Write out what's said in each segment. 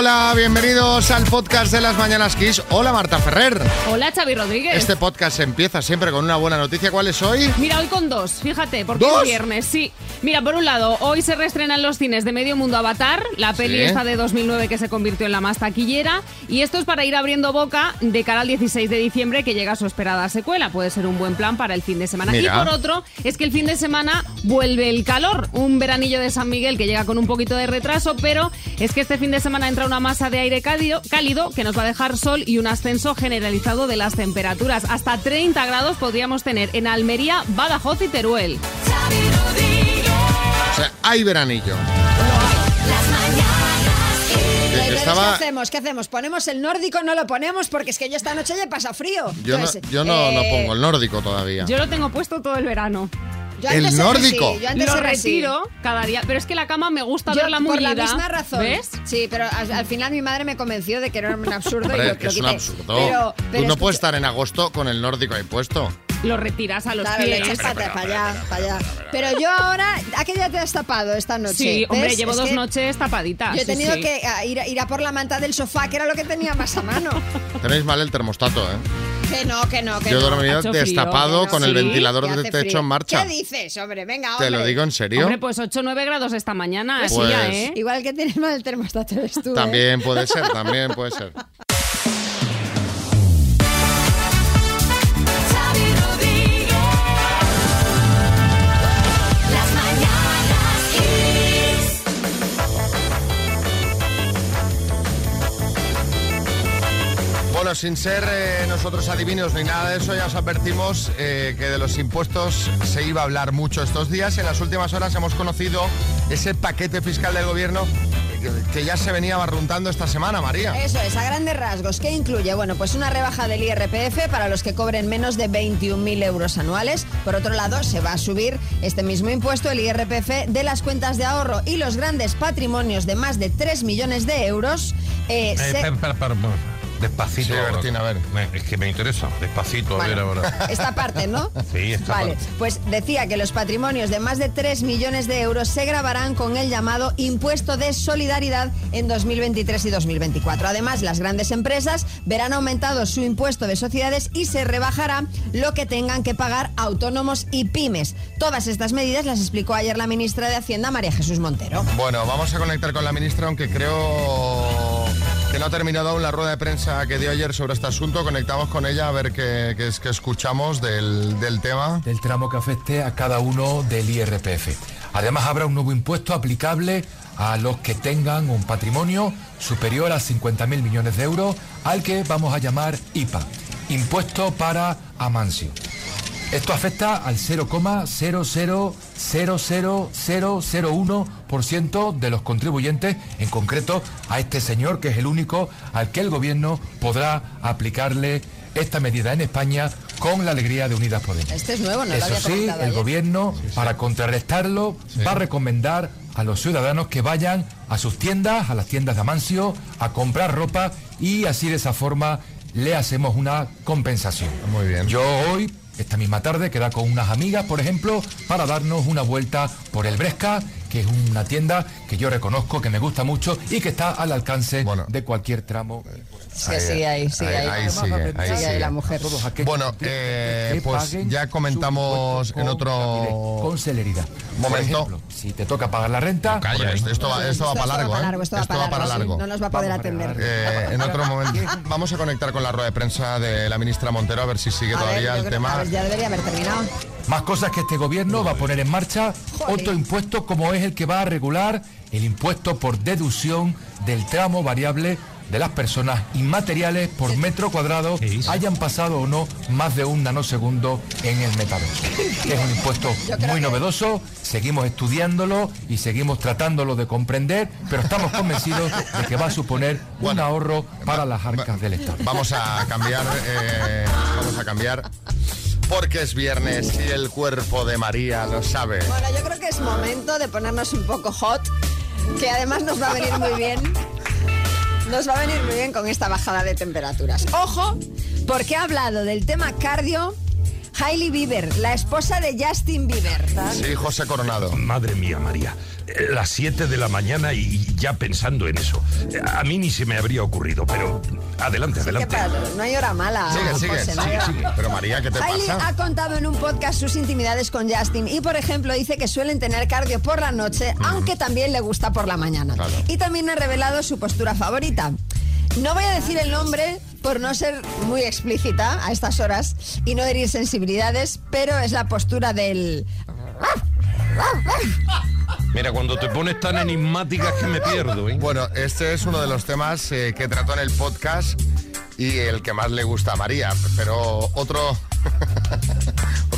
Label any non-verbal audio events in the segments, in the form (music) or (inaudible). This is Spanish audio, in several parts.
Hola, bienvenidos al podcast de las Mañanas Kiss. Hola, Marta Ferrer. Hola, Xavi Rodríguez. Este podcast empieza siempre con una buena noticia. ¿Cuál es hoy? Mira, hoy con dos, fíjate, porque ¿Dos? es viernes, sí. Mira, por un lado, hoy se reestrenan los cines de Medio Mundo Avatar, la peli Sí. esta de 2009 que se convirtió en la más taquillera, y esto es para ir abriendo boca de cara al 16 de diciembre que llega su esperada secuela. Puede ser un buen plan para el fin de semana. Mira. Y por otro, es que el fin de semana vuelve el calor, un veranillo de San Miguel que llega con un poquito de retraso, pero es que este fin de semana entra una masa de aire cálido, cálido que nos va a dejar sol y un ascenso generalizado de las temperaturas. Hasta 30 grados podríamos tener en Almería, Badajoz y Teruel. O sea, hay veranillo. ¿qué hacemos? ¿Qué hacemos? ¿Ponemos el nórdico? No lo ponemos porque es que yo esta noche ya pasa frío. Yo no, yo no, no eh, pongo el nórdico todavía. Yo lo tengo puesto todo el verano. Yo el antes nórdico. así, yo antes Lo retiro cada día, pero es que la cama me gusta Yo, verla por mullida. la misma razón. ¿Ves? Sí, pero al, al final mi madre me convenció de que era un absurdo y Hombre, que lo es un absurdo. Pero, Tú pero no escucha- puedes estar en agosto con el nórdico ahí puesto. Lo retiras a los Claro, le pies. echas para, para allá, para allá. Pero yo ahora, ¿a qué día te has tapado esta noche? Sí, hombre, ¿Ves? llevo Es dos noches tapaditas. Yo he sí, tenido sí. que ah, ir, a- ir a por la manta del sofá, que era lo que tenía más a mano. Tenéis mal el termostato, ¿eh? Que no, que no, que Yo he no. dormido frío, destapado no. con el Sí, ventilador Que de hace techo frío. en marcha. ¿Qué dices, hombre? Venga, Te hombre. lo digo en serio. Hombre, pues 8 o 9 grados esta mañana, así Pues- ya, ¿eh? Igual que tienes mal el termostato eres tú. ¿eh? También puede ser, también puede ser. Bueno, sin ser eh, nosotros adivinos ni nada de eso, ya os advertimos eh, que de los impuestos se iba a hablar mucho estos días. En las últimas horas hemos conocido ese paquete fiscal del gobierno que, ya se venía barruntando esta semana, María. Eso es, a grandes rasgos. ¿Qué incluye? Bueno, pues una rebaja del IRPF para los que cobren menos de 21.000 euros anuales. Por otro lado, se va a subir este mismo impuesto, el IRPF, de las cuentas de ahorro y los grandes patrimonios de más de 3 millones de euros. eh, Eh, se- Despacito. Sí, a ver. Me- es que me interesa. Despacito, a ver ahora. (laughs) Esta parte, ¿no? Sí, esta Vale, parte. pues decía que los patrimonios de más de 3 millones de euros se grabarán con el llamado impuesto de solidaridad en 2023 y 2024. Además, las grandes empresas verán aumentado su impuesto de sociedades y se rebajará lo que tengan que pagar autónomos y pymes. Todas estas medidas las explicó ayer la ministra de Hacienda, María Jesús Montero. Bueno, vamos a conectar con la ministra, aunque creo que no ha terminado aún la rueda de prensa que dio ayer sobre este asunto. Conectamos con ella a ver qué, es que escuchamos del, del tema. del tramo que afecte a cada uno del IRPF. Además habrá un nuevo impuesto aplicable a los que tengan un patrimonio superior a 50.000 millones de euros, al que vamos a llamar IPA, Impuesto para Amancio. Esto afecta al 0,0000001% de los contribuyentes, en concreto a este señor que es el único al que el gobierno podrá aplicarle esta medida en España con la alegría de Unidas Podemos. Este es nuevo, no lo Eso había sí, el ayer. gobierno, para contrarrestarlo, va a recomendar a los ciudadanos que vayan a sus tiendas, a las tiendas de Amancio, a comprar ropa y así de esa forma le hacemos una compensación. Muy bien. Yo hoy, esta misma tarde, queda con unas amigas, por ejemplo, para darnos una vuelta por el Bresca, que es una tienda que yo reconozco, que me gusta mucho y que está al alcance Bueno. de cualquier tramo. Sí, sí, ahí, sí, ahí, ahí. ahí ahí Sigue ahí sigue. la mujer. Bueno, eh, que pues ya comentamos en otro con celeridad. Por momento. ejemplo, si te toca pagar la renta, Calla, Porque ¿eh? esto, esto va, esto va para largo, ¿eh? Esto va para largo, sí. No nos va a poder Vamos a atender. Eh, en otro momento (laughs) vamos a conectar con la rueda de prensa de la ministra Montero a ver si sigue A ver, todavía yo el creo- tema. ver, ya debería haber terminado. Más cosas que este gobierno va a poner en marcha. Otro impuesto como es el que va a regular el impuesto por deducción del tramo variable de las personas inmateriales por metro cuadrado hayan pasado o no más de un nanosegundo en el metaverso. (laughs) Es un impuesto muy novedoso, seguimos estudiándolo y seguimos tratándolo de comprender, pero estamos convencidos de que va a suponer un ahorro para las arcas del Estado. Vamos a cambiar, eh, vamos a cambiar. Porque es viernes y el cuerpo de María lo sabe. Bueno, yo creo que es momento de ponernos un poco hot, que además nos va a venir muy bien. Nos va a venir muy bien con esta bajada de temperaturas. Ojo, porque ha hablado del tema cardio Hailey Bieber, la esposa de Justin Bieber. Sí, José Coronado. Madre mía, María. Eh, Las 7 de la mañana y ya pensando en eso. Eh, A mí ni se me habría ocurrido, pero adelante, ¿Qué adelante. No hay hora mala. Sigue, sigue, no sigue, sigue. Pero María, ¿qué te Hailey pasa? ha contado en un podcast sus intimidades con Justin y, por ejemplo, dice que suelen tener cardio por la noche, aunque también le gusta por la mañana. Claro. Y también ha revelado su postura favorita. No voy a decir el nombre por no ser muy explícita a estas horas y no herir sensibilidades, pero es la postura del... Mira, cuando te pones tan enigmática es que me pierdo, ¿eh? Bueno, este es uno de los temas eh, que trató en el podcast y el que más le gusta a María. Pero otro,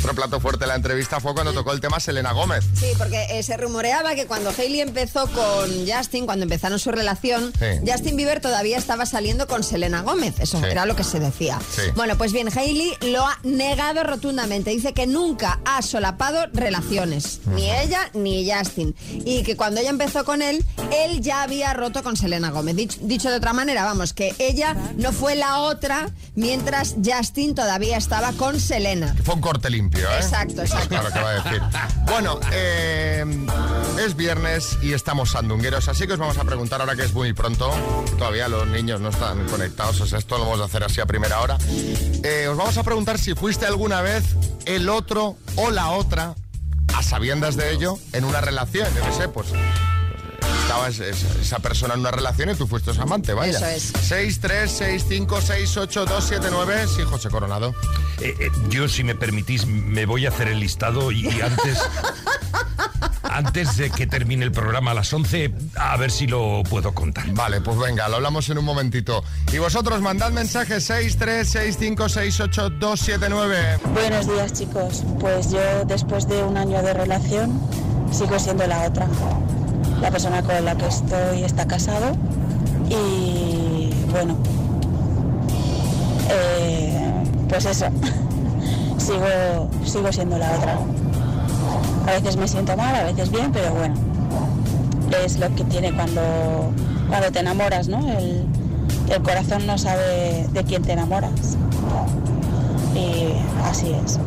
otro plato fuerte de la entrevista fue cuando tocó el tema Selena Gómez. Sí, porque eh, se rumoreaba que cuando Hailey empezó con Justin, cuando empezaron su relación, Sí. Justin Bieber todavía estaba saliendo con Selena Gómez. Eso Sí. era lo que se decía. Sí. Bueno, pues bien, Hailey lo ha negado rotundamente. Dice que nunca ha solapado relaciones, ni ella ni Justin. Y que cuando ella empezó con él, él ya había roto con Selena Gómez. Dich- dicho de otra manera, vamos, que ella no fue la otra mientras Justin todavía estaba con Selena. Fue un corte limpio, ¿eh? Exacto, exacto. Claro que va a decir. Bueno, eh, es viernes y estamos sandungueros, así que os vamos a preguntar ahora que es muy pronto. Todavía los niños no están conectados, o sea, esto lo vamos a hacer así a primera hora. Eh, os vamos a preguntar si fuiste alguna vez el otro o la otra a sabiendas de ello en una relación. Yo qué sé, pues. Estaba esa persona en una relación y tú fuiste su amante, vaya. Eso es. 6, 3, 6, 5, 6, 8, 2, 7, 9. Sí, José Coronado. Eh, eh, yo, si me permitís, me voy a hacer el listado y, y antes, (laughs) antes de que termine el programa a las 11, a ver si lo puedo contar. Vale, pues venga, lo hablamos en un momentito. Y vosotros mandad mensajes 636568279. Buenos días chicos, pues yo después de un año de relación sigo siendo la otra. La persona con la que estoy está casado y bueno, eh, pues eso, (laughs) sigo, sigo siendo la otra. A veces me siento mal, a veces bien, pero bueno, es lo que tiene cuando, cuando te enamoras, ¿no? El, el corazón no sabe de quién te enamoras. Y así es.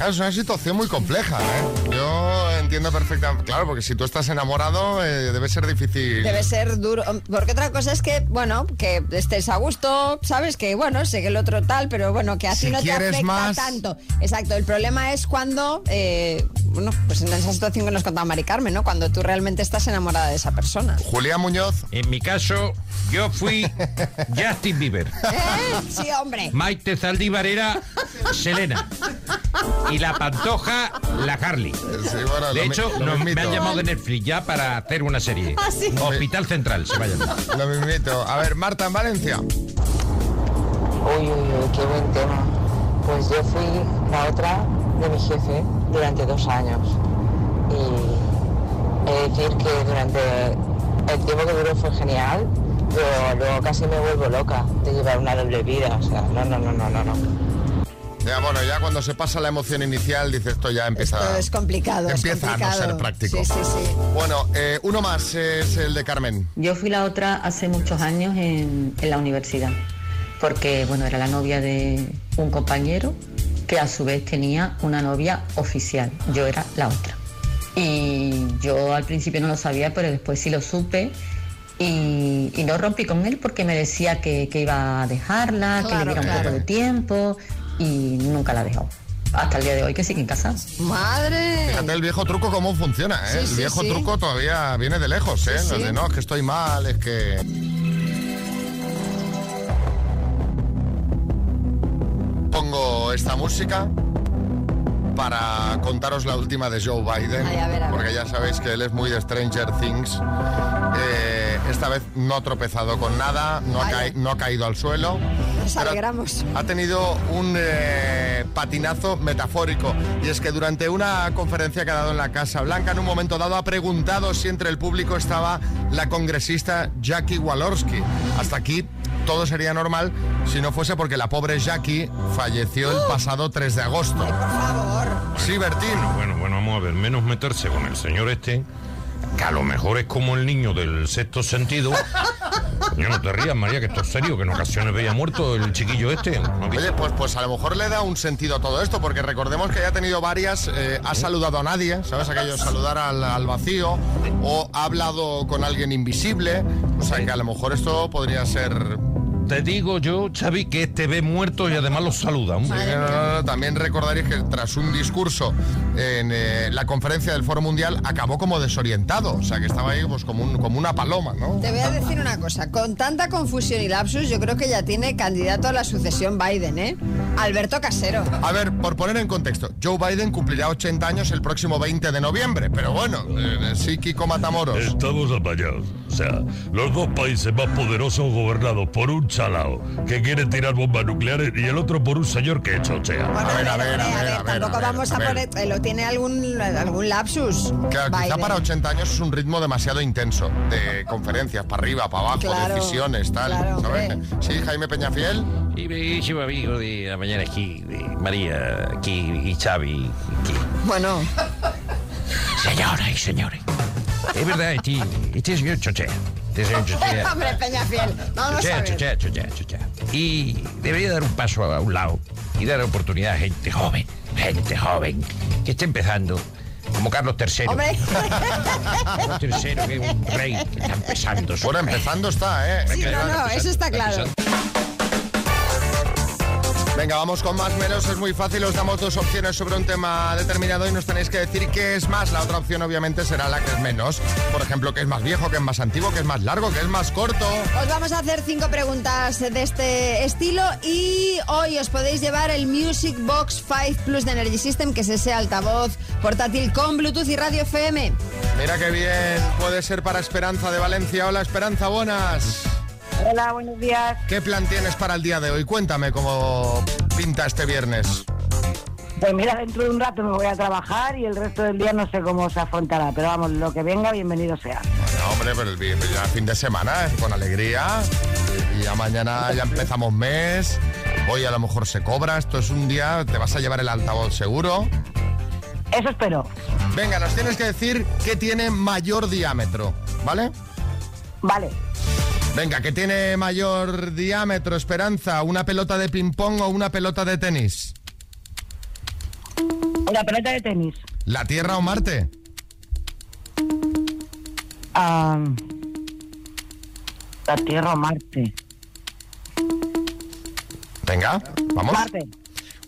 Es una situación muy compleja, ¿eh? Yo entiendo perfectamente. Claro, porque si tú estás enamorado, eh, debe ser difícil. Debe ser duro, porque otra cosa es que, bueno, que estés a gusto, sabes que, bueno, sé que el otro tal, pero bueno, que a ti Si no te afecta más- tanto. Exacto, el problema es cuando, eh, bueno, pues en esa situación que nos contaba Mari Carmen, ¿no? Cuando tú realmente estás enamorada de esa persona. Julián Muñoz, En mi caso, yo fui (laughs) Justin Bieber. ¿Eh? Sí, hombre. Maite Zaldívar era Selena. Y la Pantoja, la Harley. sí, bueno, De mi- hecho, nos- me han llamado de Netflix ya para hacer una serie. Ah, sí. Hospital Central, se va a llamar. (laughs) Lo mismito. A ver, Marta en Valencia. Uy, uy, uy, qué buen tema. Pues yo fui la otra de mi jefe durante dos años. Y he de decir que durante el tiempo que duró fue genial, pero luego casi me vuelvo loca de llevar una doble vida. O sea, no, no, no, no, no, no. Ya, bueno, ya cuando se pasa la emoción inicial, dice esto ya empieza. Esto es complicado. es Empieza a no complicado. ser práctico. Sí, sí, sí. Bueno, eh, uno más es el de Carmen. Yo fui la otra hace muchos años en, en la universidad, porque bueno, era la novia de un compañero que a su vez tenía una novia oficial. Yo era la otra. Y yo al principio no lo sabía, pero después sí lo supe. Y, y no rompí con él porque me decía que, que iba a dejarla, que le diera un claro. poco de tiempo y nunca la dejó. Hasta el día de hoy que siguen casados. Madre. Fíjate el viejo truco cómo funciona, ¿eh? Sí, el sí, viejo sí. truco todavía viene de lejos, ¿eh? Sí, Lo sí. de no, es que estoy mal, es que. Pongo esta música para contaros la última de Joe Biden, Ay, a ver, a ver. porque ya sabéis que él es muy de Stranger Things. Eh, esta vez no ha tropezado con nada, no ha, no caído al suelo. Nos alegramos. ha tenido un eh, patinazo metafórico y es que durante una conferencia que ha dado en la Casa Blanca en un momento dado ha preguntado si entre el público estaba la congresista Jackie Walorski. Hasta aquí todo sería normal si no fuese porque la pobre Jackie falleció el pasado 3 de agosto. Sí, Bertín. Bueno, bueno, vamos a ver, menos meterse con el señor este, que a lo mejor es como el niño del sexto sentido, (laughs) Coño, no te rías, María, que esto es serio, que en ocasiones veía muerto el chiquillo este. ¿No? Oye, pues, pues a lo mejor le da un sentido a todo esto, porque recordemos que ya ha tenido varias, eh, ha saludado a nadie, ¿sabes? Aquello, saludar al, al vacío, o ha hablado con alguien invisible, o sea que a lo mejor esto podría ser... Te digo yo, Xavi, que te ve muerto y además los saluda. Eh, no, no, no, También recordaréis que tras un discurso en eh, la conferencia del Foro Mundial acabó como desorientado, o sea que estaba ahí pues como, un- como una paloma, ¿no? Te voy a decir una cosa, con tanta confusión y lapsus, yo creo que ya tiene candidato a la sucesión Biden, ¿eh? Alberto Casero. A ver, por poner en contexto, Joe Biden cumplirá 80 años el próximo 20 de noviembre, pero bueno, eh, sí, Kiko Matamoros. Estamos apañados. O sea, los dos países más poderosos gobernados por un que quiere tirar bombas nucleares y el otro por un señor que chochea. Bueno, A ver, a ver, a hombre, ver, a ver, tampoco a ver, vamos a a, ver. poner... eh, Lo tiene algún, algún lapsus. Claro, quizá Biden. para 80 años es un ritmo demasiado intenso de conferencias, para arriba, para abajo, Claro, decisiones, tal. claro, ¿sabes? Sí, Jaime Peñafiel. Y bellísimo amigo de la mañana aquí, de María, aquí y Xavi, aquí. Bueno, Señoras y señores. Es verdad, este, este señor chochea. Señor (laughs) chochea. hombre, Peñafiel, vamos a ver. chochea, chochea, chochea. Y debería dar un paso a un lado y dar oportunidad a gente joven, gente joven, que esté empezando, como Carlos III. Hombre, (laughs) Carlos III, que es un rey que está empezando. Bueno, empezando está, ¿eh? sí, no, no, eso está claro. Venga, vamos con más menos, es muy fácil, os damos dos opciones sobre un tema determinado y nos tenéis que decir qué es más. La otra opción obviamente será la que es menos. Por ejemplo, qué es más viejo, qué es más antiguo, qué es más largo, qué es más corto. Os vamos a hacer cinco preguntas de este estilo y hoy os podéis llevar el Music Box 5 Plus de Energy System, que es ese altavoz portátil con Bluetooth y radio FM. Mira qué bien, puede ser para Esperanza de Valencia. Hola Esperanza, buenas. Hola, buenos días. ¿Qué plan tienes para el día de hoy? Cuéntame cómo pinta este viernes. Pues mira, dentro de un rato me voy a trabajar y el resto del día no sé cómo se afrontará, pero vamos, lo que venga, bienvenido sea. Bueno, hombre, pero el ya fin de semana, eh, con alegría. Y, y ya mañana ya empezamos mes. Hoy a lo mejor se cobra. Esto es un día, te vas a llevar el altavoz seguro. Eso espero. Venga, nos tienes que decir qué tiene mayor diámetro, ¿vale? Vale, Venga, ¿qué tiene mayor diámetro, Esperanza? ¿Una pelota de ping-pong o una pelota de tenis? una pelota de tenis. ¿La Tierra o Marte? Ah, la Tierra o Marte. Venga, vamos. Marte,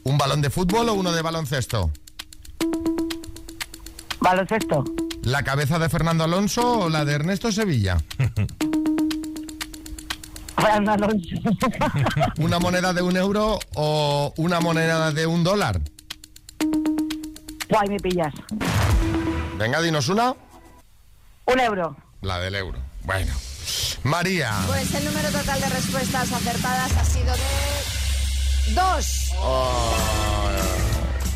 ¿Un balón de fútbol o uno de baloncesto? baloncesto. ¿La cabeza de Fernando Alonso o la de Ernesto Sevilla? (laughs) Fernando Alonso. (laughs) ¿Una moneda de un euro o una moneda de un dólar? Guay, me pillas. Venga, dinos una. Un euro. La del euro. Bueno. María. Pues el número total de respuestas acertadas ha sido de dos.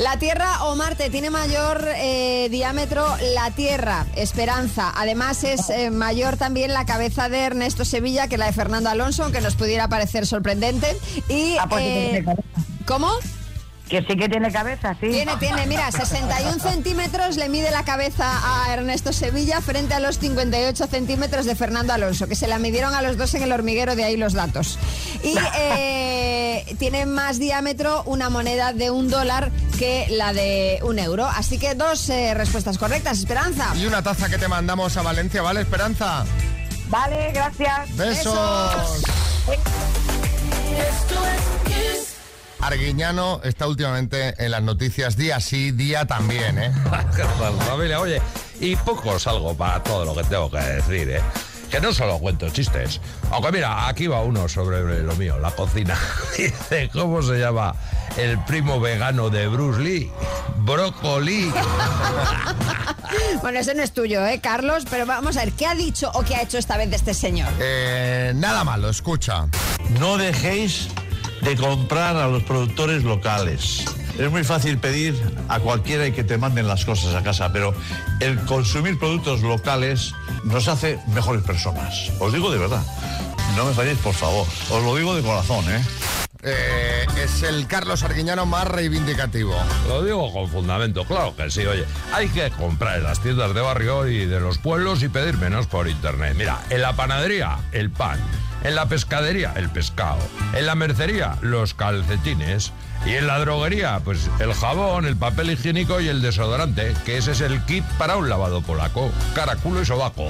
La Tierra o Marte tiene mayor eh, diámetro la Tierra, Esperanza. Además es eh, mayor también la cabeza de Ernesto Sevilla que la de Fernando Alonso, aunque nos pudiera parecer sorprendente. Y Ah, pues eh. ¿Cómo? Que sí que tiene cabeza, sí. Tiene, tiene, mira, (laughs) 61 centímetros le mide la cabeza a Ernesto Sevilla frente a los 58 centímetros de Fernando Alonso, que se la midieron a los dos en el hormiguero, de ahí los datos. Y (laughs) eh, tiene más diámetro una moneda de un dólar que la de un euro. Así que dos eh, respuestas correctas, Esperanza. Y una taza que te mandamos a Valencia, ¿vale, Esperanza? Vale, gracias. Besos. Arguiñano está últimamente en las noticias día sí, día también, ¿eh? (laughs) Familia, oye, y poco salgo para todo lo que tengo que decir, ¿eh? Que no solo cuento chistes. Aunque mira, aquí va uno sobre lo mío, la cocina. (laughs) Dice, ¿cómo se llama el primo vegano de Bruce Lee? Brócoli. (laughs) Bueno, ese no es tuyo, ¿eh, Carlos? Pero vamos a ver, ¿qué ha dicho o qué ha hecho esta vez de este señor? Eh, nada malo, escucha. No dejéis de comprar a los productores locales. Es muy fácil pedir a cualquiera y que te manden las cosas a casa, pero el consumir productos locales nos hace mejores personas. Os digo de verdad. No me falléis, por favor. Os lo digo de corazón, ¿eh? eh, es el Carlos Arguiñano más reivindicativo. Lo digo con fundamento, claro que sí, oye. Hay que comprar en las tiendas de barrio y de los pueblos y pedir menos por internet. Mira, en la panadería, el pan. En la pescadería, el pescado. En la mercería, los calcetines. Y en la droguería, pues el jabón, el papel higiénico y el desodorante, que ese es el kit para un lavado polaco. Cara, culo y sobaco.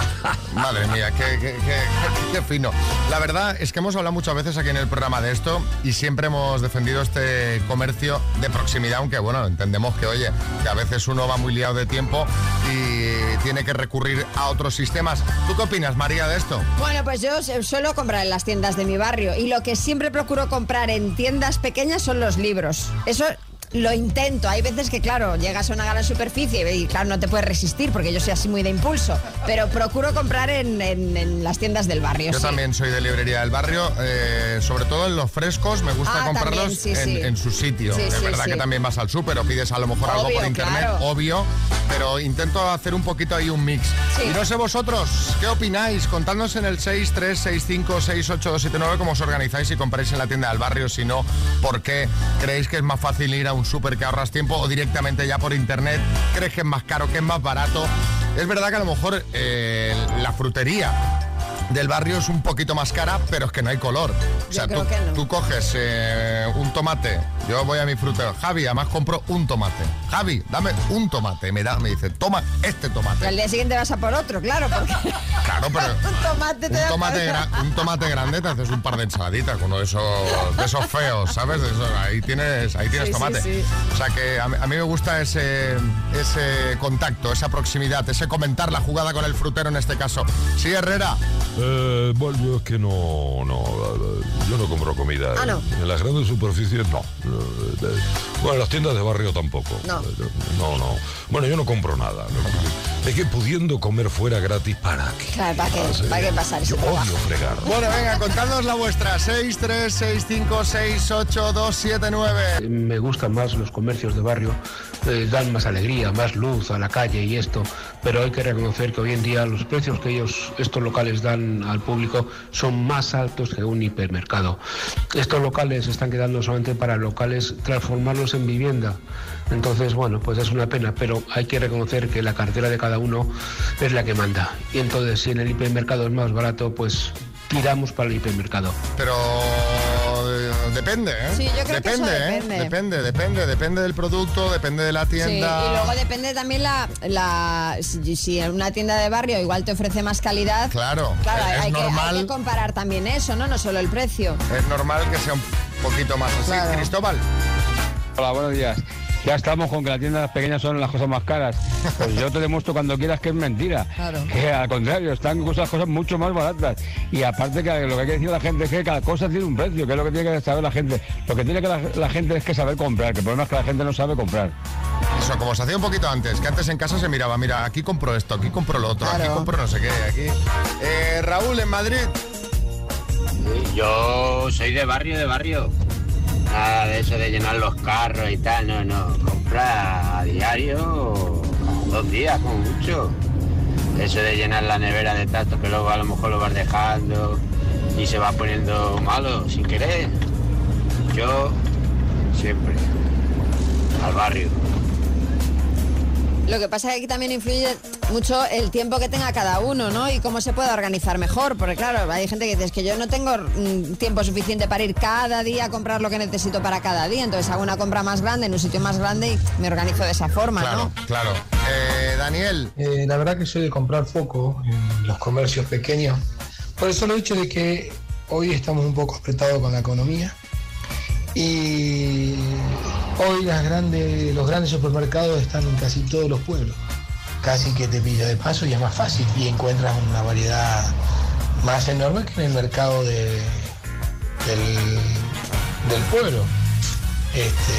(laughs) Madre mía, qué, qué- qué- qué- qué fino. La verdad es que hemos hablado muchas veces aquí en el programa de esto y siempre hemos defendido este comercio de proximidad, aunque bueno, entendemos que, oye, que a veces uno va muy liado de tiempo y tiene que recurrir a otros sistemas. ¿Tú qué opinas, María, de esto? Bueno, pues yo suelo comprar en las tiendas de mi barrio y lo que siempre procuro comprar en tiendas pequeñas son los libros. Eso lo intento. Hay veces que, claro, llegas a una gran superficie y, claro, no te puedes resistir porque yo soy así muy de impulso. Pero procuro comprar en, en- en las tiendas del barrio. Yo sí. también soy de librería del barrio, eh, sobre todo en los frescos, me gusta Ah, comprarlos también, sí, en, sí. en su sitio. Es verdad que también vas al súper o pides a lo mejor algo por internet, claro. obvio, pero intento hacer un poquito ahí un mix. Y no sé vosotros, ¿qué opináis? Contadnos en el 636568279 cómo os organizáis si compráis en la tienda del barrio, si no, ¿por qué creéis que es más fácil ir a un súper que ahorras tiempo o directamente ya por internet? ¿Crees que es más caro, que es más barato? Es verdad que a lo mejor eh, la frutería del barrio es un poquito más cara, pero es que no hay color. O sea, tú, que no. tú coges eh, un tomate, yo voy a mi frutero, Javi, además compro un tomate. Javi, dame un tomate, me da, me dice, toma este tomate. al día siguiente vas a por otro, claro, porque (laughs) Claro, pero (laughs) un tomate te un tomate, un tomate grande te haces un par de ensaladitas con uno de esos, de esos feos, ¿sabes? De esos- ahí tienes, ahí tienes Sí, tomate. sí. O sea que a mí, a mí me gusta ese, ese contacto, esa proximidad, ese comentar la jugada con el frutero en este caso. Sí, Herrera. Eh, bueno, yo es que no, no, yo no compro comida. Ah, no. En las grandes superficies no. Bueno, en las tiendas de barrio tampoco. No. No, no. Bueno, yo no compro nada. Es que pudiendo comer fuera gratis, ¿para qué? Claro, ¿para qué? ¿Para qué pasar Yo trabajo? odio fregar. Bueno, venga, contadnos la vuestra. 6, 3, 6, 5, 6, 8, 2, 7, 9. Me gustan más los comercios de barrio, eh, dan más alegría, más luz a la calle y esto, pero hay que reconocer que hoy en día los precios que ellos, estos locales dan al público son más altos que un hipermercado. Estos locales están quedando solamente para locales transformarlos en vivienda. Entonces, bueno, pues es una pena, pero hay que reconocer que la cartera de cada uno es la que manda. Y entonces, si en el hipermercado es más barato, pues tiramos para el hipermercado. Pero depende, ¿eh? Sí, yo creo que eso depende, ¿eh? depende. Depende, depende, del producto, depende de la Sí, tienda. y luego depende también la, la si, si en una tienda de barrio igual te ofrece más calidad. Claro, Claro, es, hay, que, hay normal, que comparar también eso, ¿no? No solo el precio. es normal que sea un poquito más así. Claro. Cristóbal. Hola, buenos días. Ya estamos con que las tiendas pequeñas son las cosas más caras. (laughs) Pues yo te demuestro cuando quieras que es mentira. Claro. Que al contrario, están cosas, cosas mucho más baratas. Y aparte que lo que hay que decir a la gente es que cada cosa tiene un precio, que es lo que tiene que saber la gente. Lo que tiene que la, la gente es que saber comprar, que el problema es que la gente no sabe comprar. Eso, como se hacía un poquito antes, que antes en casa se miraba, mira, aquí compro esto, aquí compro lo otro, aquí compro no sé qué, aquí. Eh, Raúl, en Madrid. Yo soy de barrio, de barrio. Nada de eso de llenar los carros y tal, no, no. Compra a diario, dos días como mucho. Eso de llenar la nevera de tanto que luego a lo mejor lo vas dejando y se va poniendo malo sin querer. Yo siempre al barrio. Lo que pasa es que aquí también influye mucho el tiempo que tenga cada uno, ¿no? Y cómo se puede organizar mejor. Porque claro, hay gente que dice "Es que yo no tengo mm, tiempo suficiente para ir cada día a comprar lo que necesito para cada día. Entonces hago una compra más grande en un sitio más grande y me organizo de esa forma, Claro, ¿no? claro. Eh, Daniel. Eh, la verdad que soy de comprar poco en los comercios pequeños. Por eso lo hecho de que hoy estamos un poco apretados con la economía. Y hoy los grandes supermercados están en casi todos los pueblos. Casi que te pilla de paso y es más fácil y encuentras una variedad más enorme que en el mercado de, del, del pueblo. Este,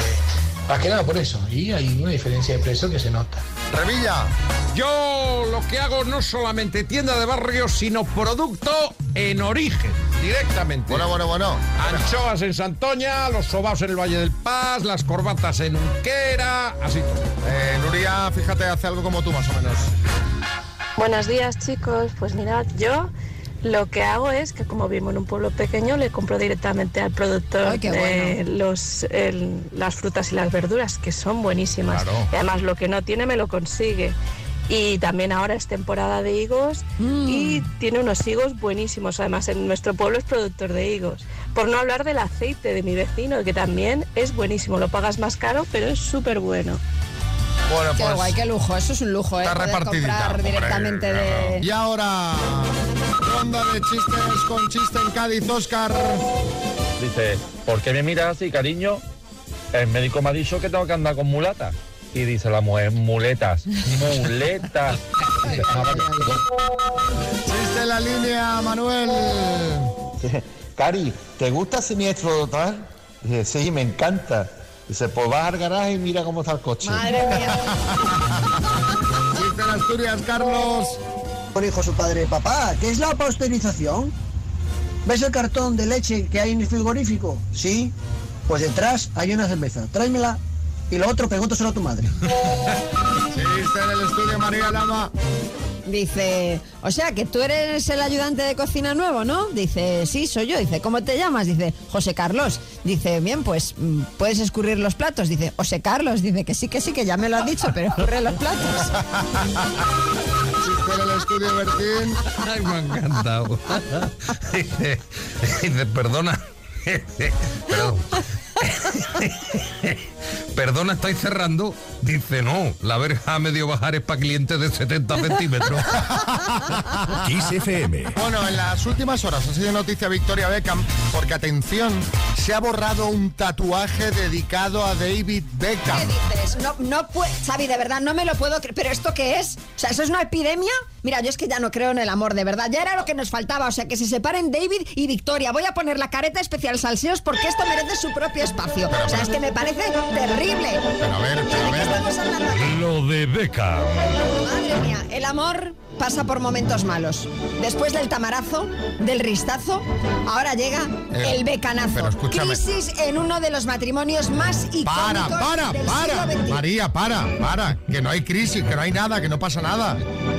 más nada por eso. Y hay una diferencia de precio que se nota. Revilla. Yo lo que hago no solamente tienda de barrio, sino producto en origen, directamente. Bueno, bueno, bueno. Anchoas en Santoña, los sobaos en el Valle del Paz, las corbatas en Unquera, así todo. Eh, Nuria, fíjate, hace algo como tú más o menos. Buenos días chicos, pues mirad, yo lo que hago es que como vivo en un pueblo pequeño, le compro directamente al productor Ay, eh, los, el- las frutas y las verduras, que son buenísimas. Claro. Y además lo que no tiene me lo consigue. Y también ahora es temporada de higos y tiene unos higos buenísimos. Además, en nuestro pueblo es productor de higos. Por no hablar del aceite de mi vecino, que también es buenísimo. Lo pagas más caro, pero es súper bueno. Bueno, Qué pues guay, qué lujo. Eso es un lujo, ¿eh? está Poder repartidita. comprar hombre, directamente claro. de... Y ahora, ronda de chistes con chiste en Cádiz, Oscar. Dice, ¿por qué me miras así, cariño? El médico me ha dicho que tengo que andar con mulatas. Y dice la mujer, muletas, muletas. Chiste en la línea, Manuel. (laughs) Cari, ¿te gusta Siniestro Total? Dice, sí, me encanta. Dice, pues vas al garaje y mira cómo está el coche. Madre mía. Chiste en Asturias, Carlos. Por hijo su padre, papá, ¿qué es la pasteurización? ¿Ves el cartón de leche que hay en el frigorífico? Sí. Pues detrás hay una cerveza. Tráemela. Y lo otro, pregúntaselo a tu madre. (laughs) Chiste en el estudio, María Lama. Dice, o sea, que tú eres el ayudante de cocina nuevo, ¿no? Dice, sí, soy yo. Dice, ¿cómo te llamas? Dice, José Carlos. Dice, bien, pues, mm, ¿puedes escurrir los platos? Dice, José Carlos. Dice, que sí, que sí, que ya me lo has dicho, pero escurre los platos. (laughs) Chiste en el estudio, Bertín. Ay, me ha encantado. (laughs) Dice, dice, perdona. Perdón. (laughs) Perdona, ¿estáis cerrando? Dice, no, la verja a medio bajar es para clientes de 70 centímetros. (laughs) Kiss FM. Bueno, en las últimas horas ha sido noticia Victoria Beckham porque, atención, se ha borrado un tatuaje dedicado a David Beckham. ¿Qué dices? No, no puedo, Xavi, de verdad, no me lo puedo creer. ¿Pero esto qué es? O sea, ¿eso es una epidemia? Mira, yo es que ya no creo en el amor, de verdad. Ya era lo que nos faltaba. O sea, que se separen David y Victoria. Voy a poner la careta especial salseos porque esto merece su propio espacio. O sea, es que me parece terrible. Pero a ver, pero a ver. Estamos hablando aquí. Lo de Beckham. Madre mía, el amor pasa por momentos malos. Después del tamarazo, del ristazo, ahora llega Eh, el becanazo. Crisis en uno de los matrimonios más icónicos Para, para, del para. siglo XXI. María, para, para. Que no hay crisis, que no hay nada, que no pasa nada.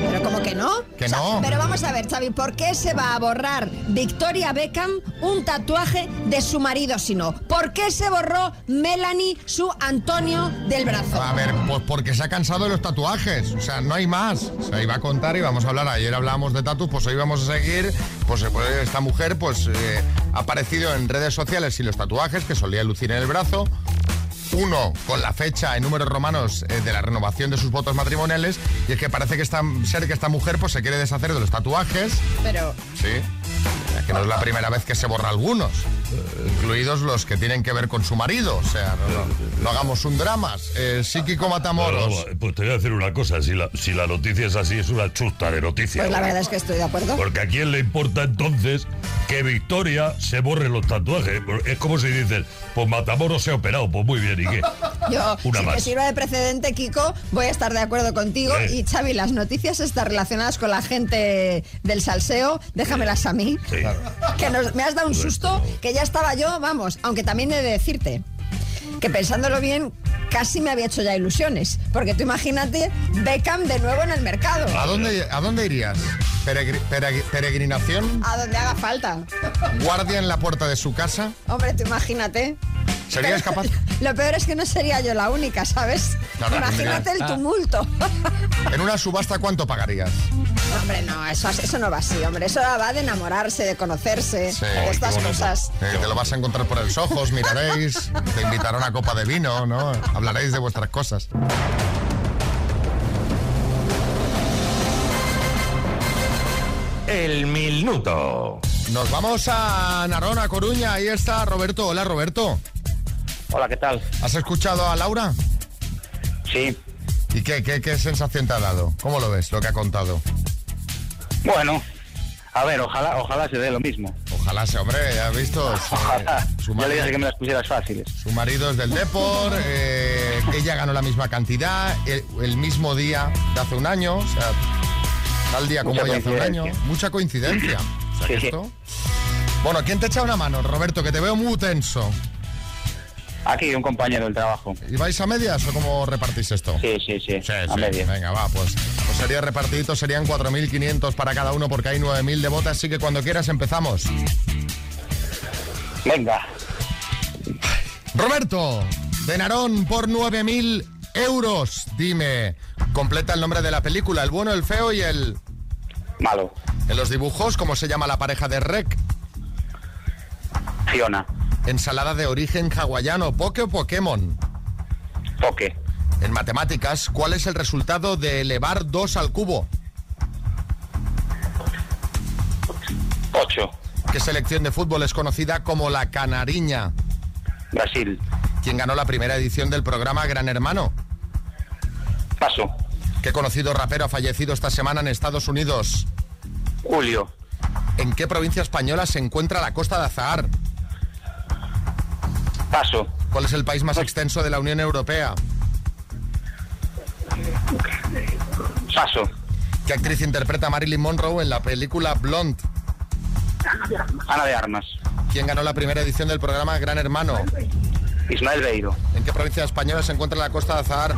Pero como que no. Que O sea, no. Pero vamos a ver, Xavi, ¿por qué se va a borrar Victoria Beckham un tatuaje de su marido si no? ¿Por qué se borró Melanie su Antonio del brazo? A ver, pues porque se ha cansado de los tatuajes. O sea, no hay más. O sea, iba a contar y vamos a hablar. Ayer hablábamos de tatus, pues hoy vamos a seguir. Pues eh, pues, esta mujer, pues eh, ha aparecido en redes sociales sin los tatuajes que solía lucir en el brazo. Uno con la fecha en números romanos eh, de la renovación de sus votos matrimoniales. Y es que parece que esta, ser que esta mujer pues se quiere deshacer de los tatuajes. Pero Sí. Que no es la primera vez que se borra algunos, eh, incluidos los que tienen que ver con su marido. O sea, no, no- no hagamos un drama. Eh, psíquico Matamoros. Bueno, vamos, pues te voy a decir una cosa, si la, si la noticia es así, es una chusta de noticia. Pues la verdad es que estoy de acuerdo. Porque a quién le importa entonces que Victoria se borre los tatuajes. Es como si dices, pues Matamoros se ha operado, pues muy bien, ¿y qué? (laughs) Yo, Una si más. te de precedente, Kiko, voy a estar de acuerdo contigo. Sí. Y Xavi, las noticias están relacionadas con la gente del salseo, déjamelas a mí. Sí. Que nos- me has dado un susto que ya estaba yo, vamos, aunque también he de decirte que pensándolo bien, casi me había hecho ya ilusiones. Porque tú imagínate Beckham de nuevo en el mercado. ¿A dónde, ¿A dónde irías? Peregri- peregri- ¿Peregrinación? A donde haga falta. ¿Guardia en la puerta de su casa? Hombre, tú imagínate. ¿Serías capaz? (laughs) Lo peor es que no sería yo la única, ¿sabes? Claro, imagínate el tumulto. (laughs) ¿En una subasta cuánto pagarías? Hombre, no, eso, eso no va así, hombre. Eso va de enamorarse, de conocerse, Sí, de estas cosas. Eh, te lo vas a encontrar por los ojos, miraréis, te invitará a una copa de vino, ¿no? Hablaréis de vuestras cosas. El minuto. Nos vamos a Narón, a Coruña. Ahí está Roberto. Hola, Roberto. Hola, ¿qué tal? ¿Has escuchado a Laura? Sí. ¿Y qué, qué, qué sensación te ha dado? ¿Cómo lo ves, lo que ha contado? Bueno, a ver, ojalá, ojalá se dé lo mismo. Ojalá se, hombre, ya has visto. (laughs) Ojalá. su Yo le dije marido, que me las pusieras fáciles. su marido es del Depor, eh, ella ganó la misma cantidad, el, el mismo día de hace un año, o sea, tal día como ella hace un año. Mucha coincidencia. O sea, sí. esto- Bueno, ¿quién te echa una mano, Roberto? Que te veo muy tenso. Aquí, un compañero del trabajo. ¿Y vais a medias o cómo repartís esto? Sí, sí, sí, Sí, a sí. medias. Venga, va, pues, pues Pues sería repartidito, serían 4.500 para cada uno porque hay 9.000 de botas, así que cuando quieras empezamos. Venga. Roberto, de Narón por 9.000 euros. Dime, completa el nombre de la película, el bueno, el feo y el... Malo. En los dibujos, ¿cómo se llama la pareja de Rec? Fiona. Ensalada de origen hawaiano, poke o Pokémon. Poke. En matemáticas, ¿cuál es el resultado de elevar 2 al cubo? 8. ¿Qué selección de fútbol es conocida como la Canariña? Brasil. ¿Quién ganó la primera edición del programa Gran Hermano? Paso. ¿Qué conocido rapero ha fallecido esta semana en Estados Unidos? Julio. ¿En qué provincia española se encuentra la costa de Azahar? Paso. ¿Cuál es el país más extenso de la Unión Europea? Paso. ¿Qué actriz interpreta a Marilyn Monroe en la película Blonde? Ana de Armas. ¿Quién ganó la primera edición del programa Gran Hermano? Ismael Beiro. ¿En qué provincia española se encuentra la costa de Azahar?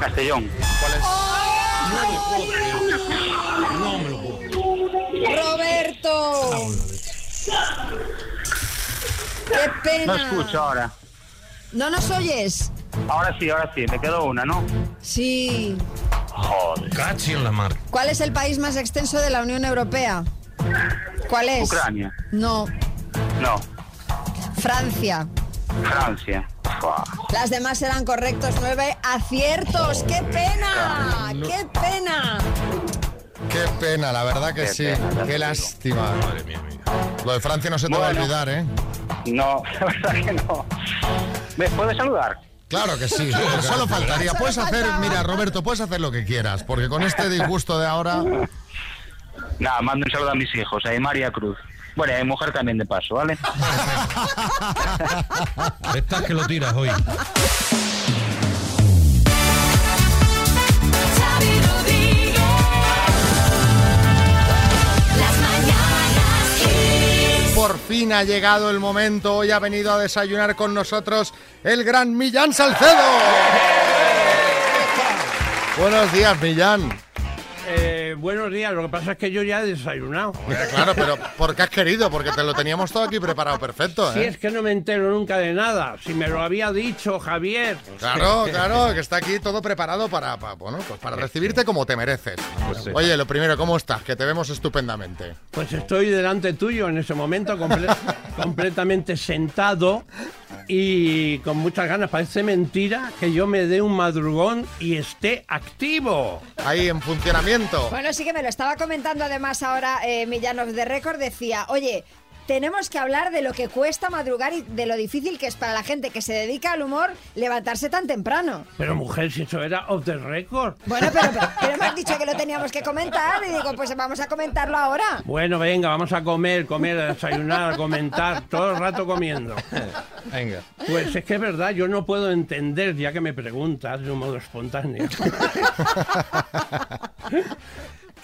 Castellón. ¿Cuál es? ¡Roberto! ¡Qué pena! No escucho ahora. ¿No nos oyes? Ahora sí, ahora sí. Me quedó una, ¿no? Sí. Joder. Cachi en la mar. ¿Cuál es el país más extenso de la Unión Europea? ¿Cuál es? Ucrania. No, No. Francia. Francia. Fua. Las demás eran correctos. Nueve aciertos. ¡Qué pena! ¡Qué pena! Qué pena, la verdad que Qué sí. pena, Qué lástima. Madre mía, mía. Lo de Francia no se te va a olvidar, ¿eh? No, (laughs) la verdad que no. ¿Me puedes saludar? Claro que sí, solo faltaría. Puedes hacer, mira, Roberto, puedes hacer lo que quieras, porque con este disgusto de ahora. (laughs) Nada, mando un saludo a mis hijos, a María Cruz. Bueno, y a mi mujer también de paso, ¿vale? (laughs) Estás que lo tiras hoy. Por fin ha llegado el momento. Hoy ha venido a desayunar con nosotros el gran Millán Salcedo. Buenos días, Millán. Eh, buenos días, lo que pasa es que yo ya he desayunado. Claro, pero ¿por qué has querido? Porque te lo teníamos todo aquí preparado perfecto, Si ¿eh? es que no me entero nunca de nada, si me lo había dicho Javier. Claro, claro, que está aquí todo preparado para, para, bueno, pues para recibirte como te mereces. sí. Oye, lo primero, ¿cómo estás? Que te vemos estupendamente. Pues estoy delante tuyo en ese momento, comple- (laughs) completamente sentado y con muchas ganas. Parece mentira que yo me dé un madrugón y esté activo. Ahí en funcionamiento. Bueno, sí que me lo estaba comentando además ahora eh, Millán of the Record. Decía, oye, tenemos que hablar de lo que cuesta madrugar y de lo difícil que es para la gente que se dedica al humor levantarse tan temprano. Pero mujer, si eso era off the record. Bueno, pero, pero, pero hemos dicho que lo (laughs) teníamos que comentar y digo, pues vamos a comentarlo ahora. Bueno, venga, vamos a comer, comer, a desayunar, a comentar, todo el rato comiendo. Venga. Pues es que es verdad, yo no puedo entender, ya que me preguntas de un modo espontáneo, (laughs)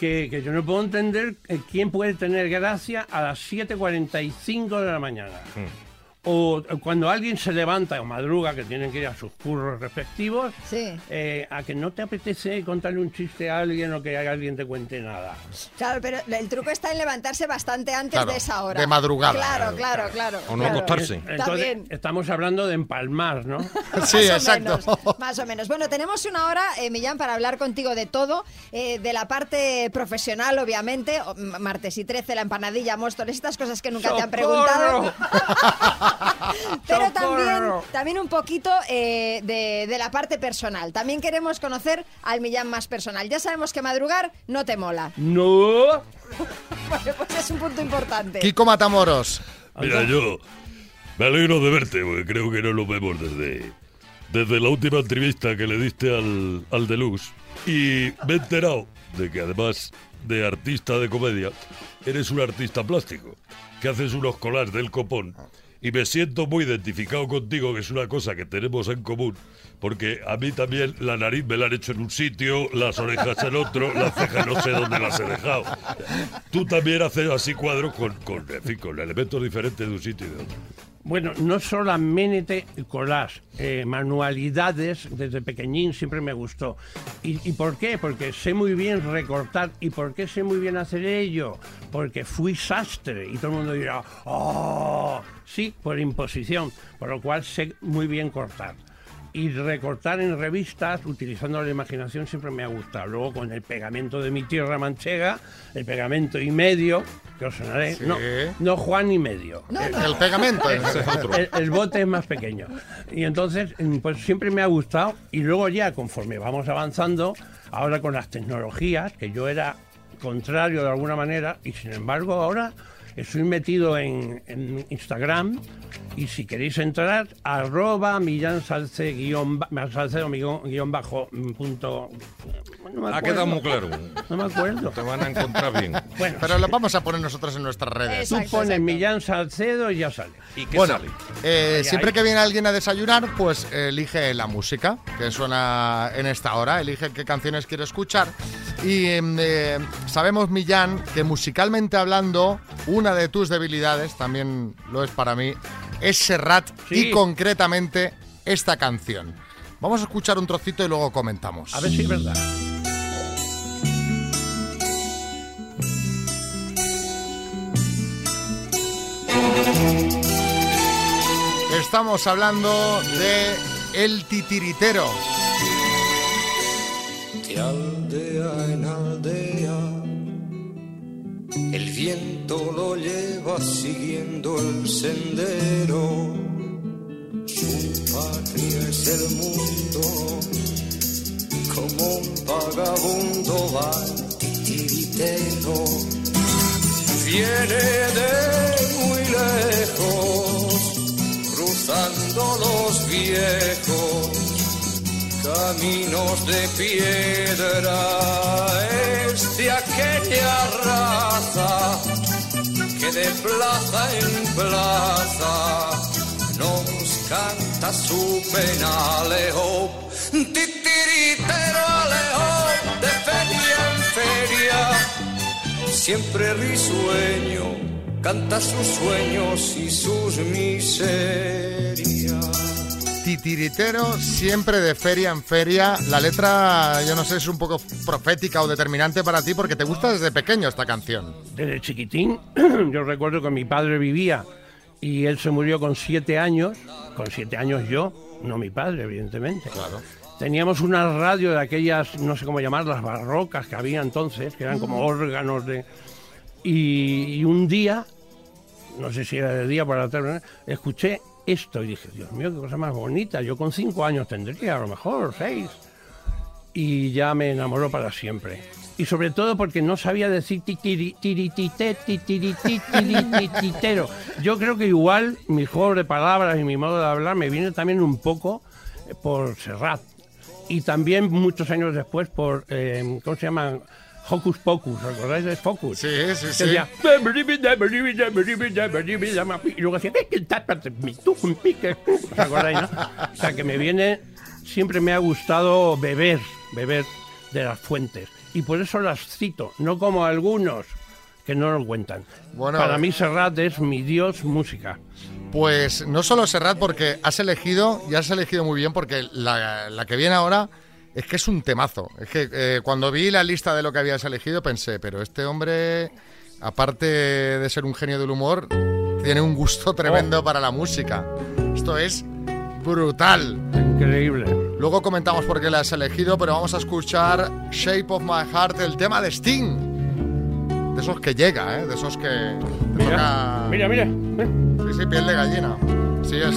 que, yo no puedo entender eh, quién puede tener gracia a las 7.45 de la mañana. O cuando alguien se levanta o madruga, que tienen que ir a sus curros respectivos, Sí. eh, a que no te apetece contarle un chiste a alguien o que alguien te cuente nada. Claro, pero el truco está en levantarse bastante antes Claro, de esa hora. de madrugada. Claro, claro, claro. O no claro. acostarse. Entonces, También. estamos hablando de empalmar, ¿no? (laughs) más O menos, más o menos. Bueno, tenemos una hora, eh, Millán, para hablar contigo de todo, eh, de la parte profesional, obviamente, martes y 13, la empanadilla, Móstoles, estas cosas que nunca te han preguntado. (laughs) (laughs) Pero también, también un poquito eh, de, de la parte personal. También queremos conocer al Millán más personal. Ya sabemos que madrugar no te mola. No. (laughs) Bueno, pues es un punto importante. Kiko Matamoros. Mira, yo me alegro de verte, porque creo que no nos vemos desde, desde la última entrevista que le diste al, al Deluxe. Y me he enterado de que además de artista de comedia, eres un artista plástico, que haces unos collages del copón. Y me siento muy identificado contigo, que es una cosa que tenemos en común, porque a mí también la nariz me la han hecho en un sitio, las orejas en otro, las cejas no sé dónde las he dejado. Tú también haces así cuadros con, con, con elementos diferentes de un sitio y de otro. Bueno, no solamente collage, eh, manualidades desde pequeñín siempre me gustó. ¿Y, y por qué? Porque sé muy bien recortar. ¿Y por qué sé muy bien hacer ello? Porque fui sastre y todo el mundo dirá, ¡oh! Sí, por imposición, por lo cual sé muy bien cortar. Y recortar en revistas, utilizando la imaginación, siempre me ha gustado. Luego con el pegamento de mi tierra manchega, el pegamento y medio, que os sonaré. Sí. No, no Juan y medio. El, el pegamento, es otro. El, el bote es más pequeño. Y entonces, mm, pues siempre me ha gustado. Y luego ya, conforme vamos avanzando, ahora con las tecnologías, que yo era contrario de alguna manera, y sin embargo ahora estoy metido en, en Instagram. Y si queréis entrar, arroba Millán Salce guion, Salcedo guion, guion bajo mm, punto. no me Ha quedado muy claro. No me acuerdo. Te van a encontrar bien. Bueno, Pero lo vamos a poner nosotros en nuestras redes. tú pones Millán Salcedo y ya sale. ¿Y qué Bueno, sale? eh, Ahí, siempre ahí. que viene alguien a desayunar, pues elige la música que suena en esta hora, elige qué canciones quiere escuchar. Y em, eh, sabemos, Millán, que musicalmente hablando, una de tus debilidades, también lo es para mí, es Serrat Sí. y concretamente esta canción. Vamos a escuchar un trocito y luego comentamos. A ver si es verdad. Estamos hablando de El Titiritero. De aldea en aldea, el viento lo lleva siguiendo el sendero. Su patria es el mundo, como un vagabundo va titiritero. Viene de muy lejos, cruzando los viejos caminos de piedra es de aquella raza que de plaza en plaza nos canta su pena alejo titiritero alejo de feria en feria siempre risueño canta sus sueños y sus miserias Titiritero, siempre de feria en feria. La letra, yo no sé, es un poco profética o determinante para ti porque te gusta desde pequeño esta canción. Desde chiquitín, (clears throat) yo recuerdo que mi padre vivía y él se murió con siete años. Con siete años yo, no mi padre, evidentemente. Claro. Teníamos una radio de aquellas, no sé cómo llamarlas, barrocas que había entonces, que eran como órganos de... Y, y un día, no sé si era de día por la tarde, escuché esto y dije, Dios mío, qué cosa más bonita. Yo con cinco años tendría, a lo mejor, seis. Y ya me enamoró para siempre. Y sobre todo porque no sabía decir titiri- tiritite, titiriti, tiritititero. Yo creo que igual mi juego de palabras y mi modo de hablar me viene también un poco eh, por Serrat. Y también muchos años después por, eh, ¿cómo se llama? Hocus Pocus, ¿recordáis de Focus? Sí, sí, sí. decía, y luego hacía, ¿os acordáis, no? O sea, que me viene, siempre me ha gustado beber, beber de las fuentes. Y por eso las cito, no como algunos que no lo cuentan. Bueno, Para mí Serrat es mi dios música. Pues no solo Serrat, porque has elegido, y has elegido muy bien, porque la, la que viene ahora es que es un temazo. Es que eh, cuando vi la lista de lo que habías elegido pensé, pero este hombre, aparte de ser un genio del humor, tiene un gusto tremendo para la música. Esto es brutal. Increíble. Luego comentamos por qué la has elegido, pero vamos a escuchar Shape of My Heart, el tema de Sting. De esos que llega, ¿eh? De esos que... te toca- Mira, mira. Sí, sí, piel de gallina. Sí es.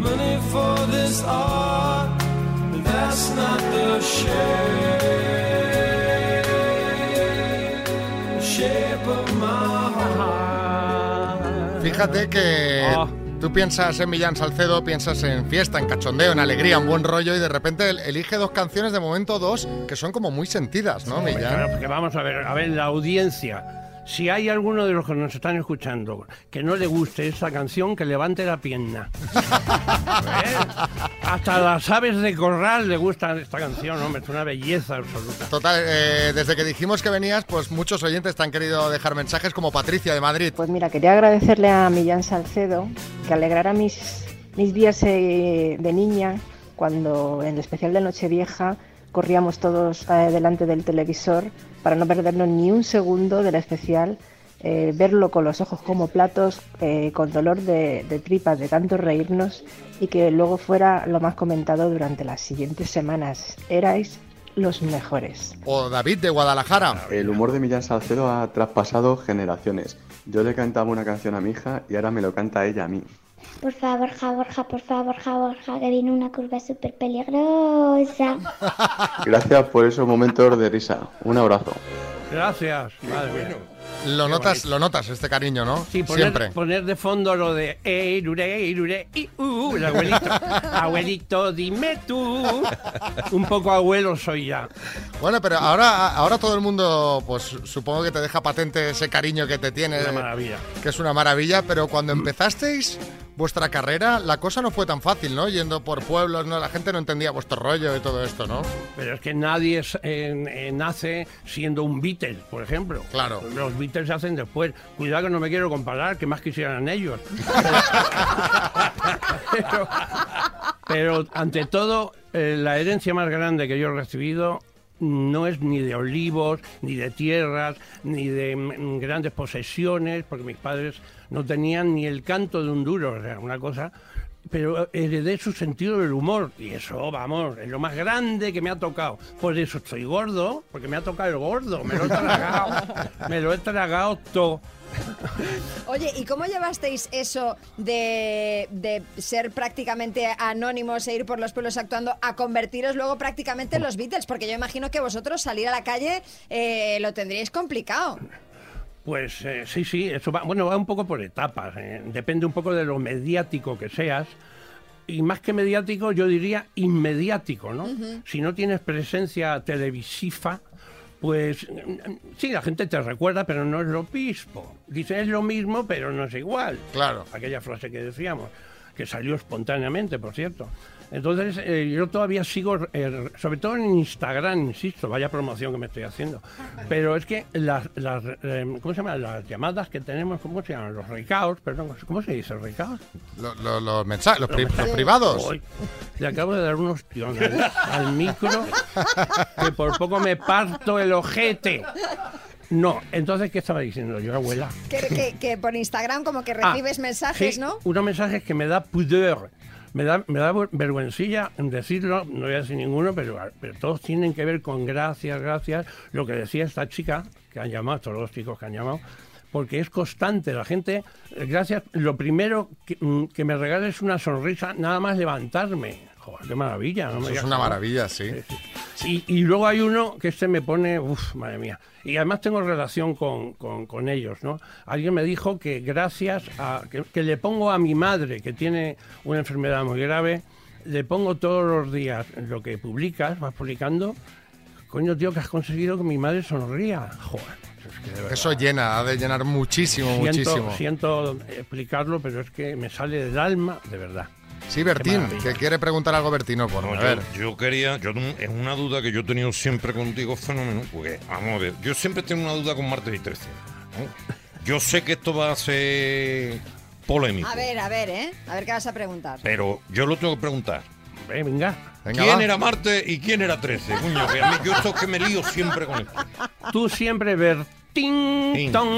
money for this art, but that's not the shape, shape of my heart. Fíjate que Ah. tú piensas en Millán Salcedo, piensas en fiesta, en cachondeo, en alegría, en buen rollo y de repente el- elige dos canciones, de momento dos, que son como muy sentidas, ¿no, Claro, Millán? porque vamos a ver, a ver, la audiencia. Si hay alguno de los que nos están escuchando que no le guste esta canción, que levante la pierna. ¿Eh? Hasta las aves de corral le gusta esta canción, hombre, es una belleza absoluta. Total, eh, desde que dijimos que venías, pues muchos oyentes te han querido dejar mensajes como Patricia de Madrid. Pues mira, quería agradecerle a Millán Salcedo que alegrara mis, mis días eh, de niña cuando en el especial de Nochevieja corríamos todos eh, delante del televisor para no perdernos ni un segundo del especial, eh, verlo con los ojos como platos, eh, con dolor de, de tripas de tanto reírnos y que luego fuera lo más comentado durante las siguientes semanas. Erais los mejores. O David de Guadalajara. El humor de Millán Salcedo ha traspasado generaciones. Yo le cantaba una canción a mi hija y ahora me lo canta ella a mí. Por favor, Borja, Borja, por favor, Borja, Borja, que viene una curva súper peligrosa. Gracias por esos momentos de risa. Un abrazo. Gracias, madre mía. Lo notas, lo notas este cariño, ¿no? Sí, poner, Siempre. poner de fondo lo de eh, irure, irure, i, uh, el abuelito. (laughs) abuelito, dime tú. Un poco abuelo soy ya. Bueno, pero ahora, ahora todo el mundo, pues supongo que te deja patente ese cariño que te tiene. Una maravilla. Que es una maravilla, pero cuando empezasteis vuestra carrera, la cosa no fue tan fácil, ¿no? Yendo por pueblos, ¿no? La gente no entendía vuestro rollo y todo esto, ¿no? Pero es que nadie es- eh, eh, nace siendo un Beatle, por ejemplo. Claro. Los Beatles se hacen después. Cuidado que no me quiero comparar, que más quisieran ellos. (laughs) pero, pero, ante todo, eh, la herencia más grande que yo he recibido no es ni de olivos, ni de tierras, ni de mm, grandes posesiones, porque mis padres no tenían ni el canto de un duro, o sea, una cosa pero heredé su sentido del humor y eso, vamos, es lo más grande que me ha tocado. Por eso estoy gordo, porque me ha tocado el gordo, me lo he tragado, me lo he tragado todo. Oye, ¿y cómo llevasteis eso de, de ser prácticamente anónimos e ir por los pueblos actuando a convertiros luego prácticamente en los Beatles? Porque yo imagino que vosotros salir a la calle eh, lo tendríais complicado. Pues eh, sí, sí, eso va, bueno, va un poco por etapas, eh, depende un poco de lo mediático que seas. Y más que mediático, yo diría inmediático, ¿no? Si no tienes presencia televisiva, pues mm, sí, la gente te recuerda, pero no es lo mismo. Dice, es lo mismo, pero no es igual. Claro. Aquella frase que decíamos, que salió espontáneamente, por cierto. Entonces, eh, yo todavía sigo, eh, sobre todo en Instagram, insisto, vaya promoción que me estoy haciendo. Pero es que las, las, eh, ¿cómo se llama? Las llamadas que tenemos, ¿cómo se llaman? Los recaos, perdón, ¿cómo se dice? ¿Recaos? Lo- lo- los mensajes, los, pri- los mensajes. privados. Hoy le acabo de dar unos tíos al, micro que por poco me parto el ojete. No, entonces, ¿qué estaba diciendo yo, abuela? Que, que- que por Instagram como que Ah, recibes mensajes, sí, ¿no? Unos mensajes que me da pudor. Me da, me da ver- vergüencilla en decirlo, no voy a decir ninguno, pero, pero todos tienen que ver con gracias, gracias. Lo que decía esta chica, que han llamado, estos dos chicos que han llamado, porque es constante. La gente, eh, gracias. Lo primero que, mm, que me regales una sonrisa, nada más levantarme. Joder, qué maravilla. no me Eso es una maravilla, sí. Y, y luego hay uno que este me pone, uff, madre mía. Y además tengo relación con, con- con ellos, ¿no? Alguien me dijo que gracias a que, que le pongo a mi madre, que tiene una enfermedad muy grave, le pongo todos los días lo que publicas, vas publicando. Coño, tío, que has conseguido que mi madre sonría. Joder. es que de verdad. Eso llena, ha de llenar muchísimo, siento, muchísimo. siento explicarlo, pero es que me sale del alma, de verdad. Sí, Bertín, que quiere preguntar algo Bertino por No, a yo, ver. yo quería, yo es una duda que yo he tenido siempre contigo, fenómeno, porque vamos a ver, yo siempre tengo una duda con martes y 13. ¿no? Yo sé que esto va a ser polémico, A ver, a ver, ¿eh? A ver qué vas a preguntar. pero yo lo tengo que preguntar. venga. Venga, ¿Quién va. era Marte y quién era 13? Coño, que a mí yo esto es que me lío siempre con esto. Tú siempre, Bertín. Sí. ton.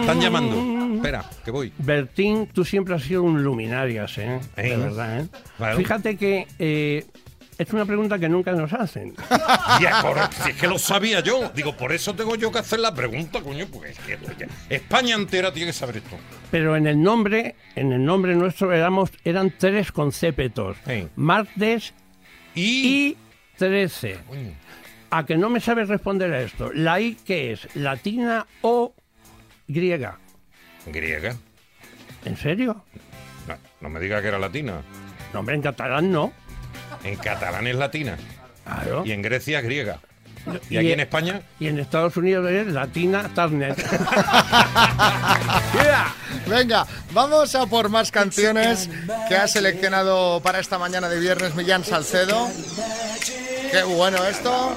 Están llamando. espera, que voy. Bertín, tú siempre has sido un luminarias, ¿eh? De verdad, ¿eh? Claro. Fíjate que eh, es una pregunta que nunca nos hacen. (laughs) Ya, correcto, si es que lo sabía yo. Digo, por eso tengo yo que hacer la pregunta, coño, porque es que oye, España entera tiene que saber esto. Pero en el nombre, en el nombre nuestro éramos, eran tres conceptos. Martes y, 13. ¿A que no me sabes responder a esto? ¿La I qué es? ¿Latina o griega? ¿Griega? ¿En serio? No, no me diga que era latina. No, hombre, en catalán no. En catalán es latina. Claro. Y en Grecia es griega. ¿Y Y aquí en- en España? Y en Estados Unidos es latina Tarnet. (laughs) Venga, vamos a por más canciones que ha seleccionado para esta mañana de viernes Millán Salcedo. Qué bueno esto.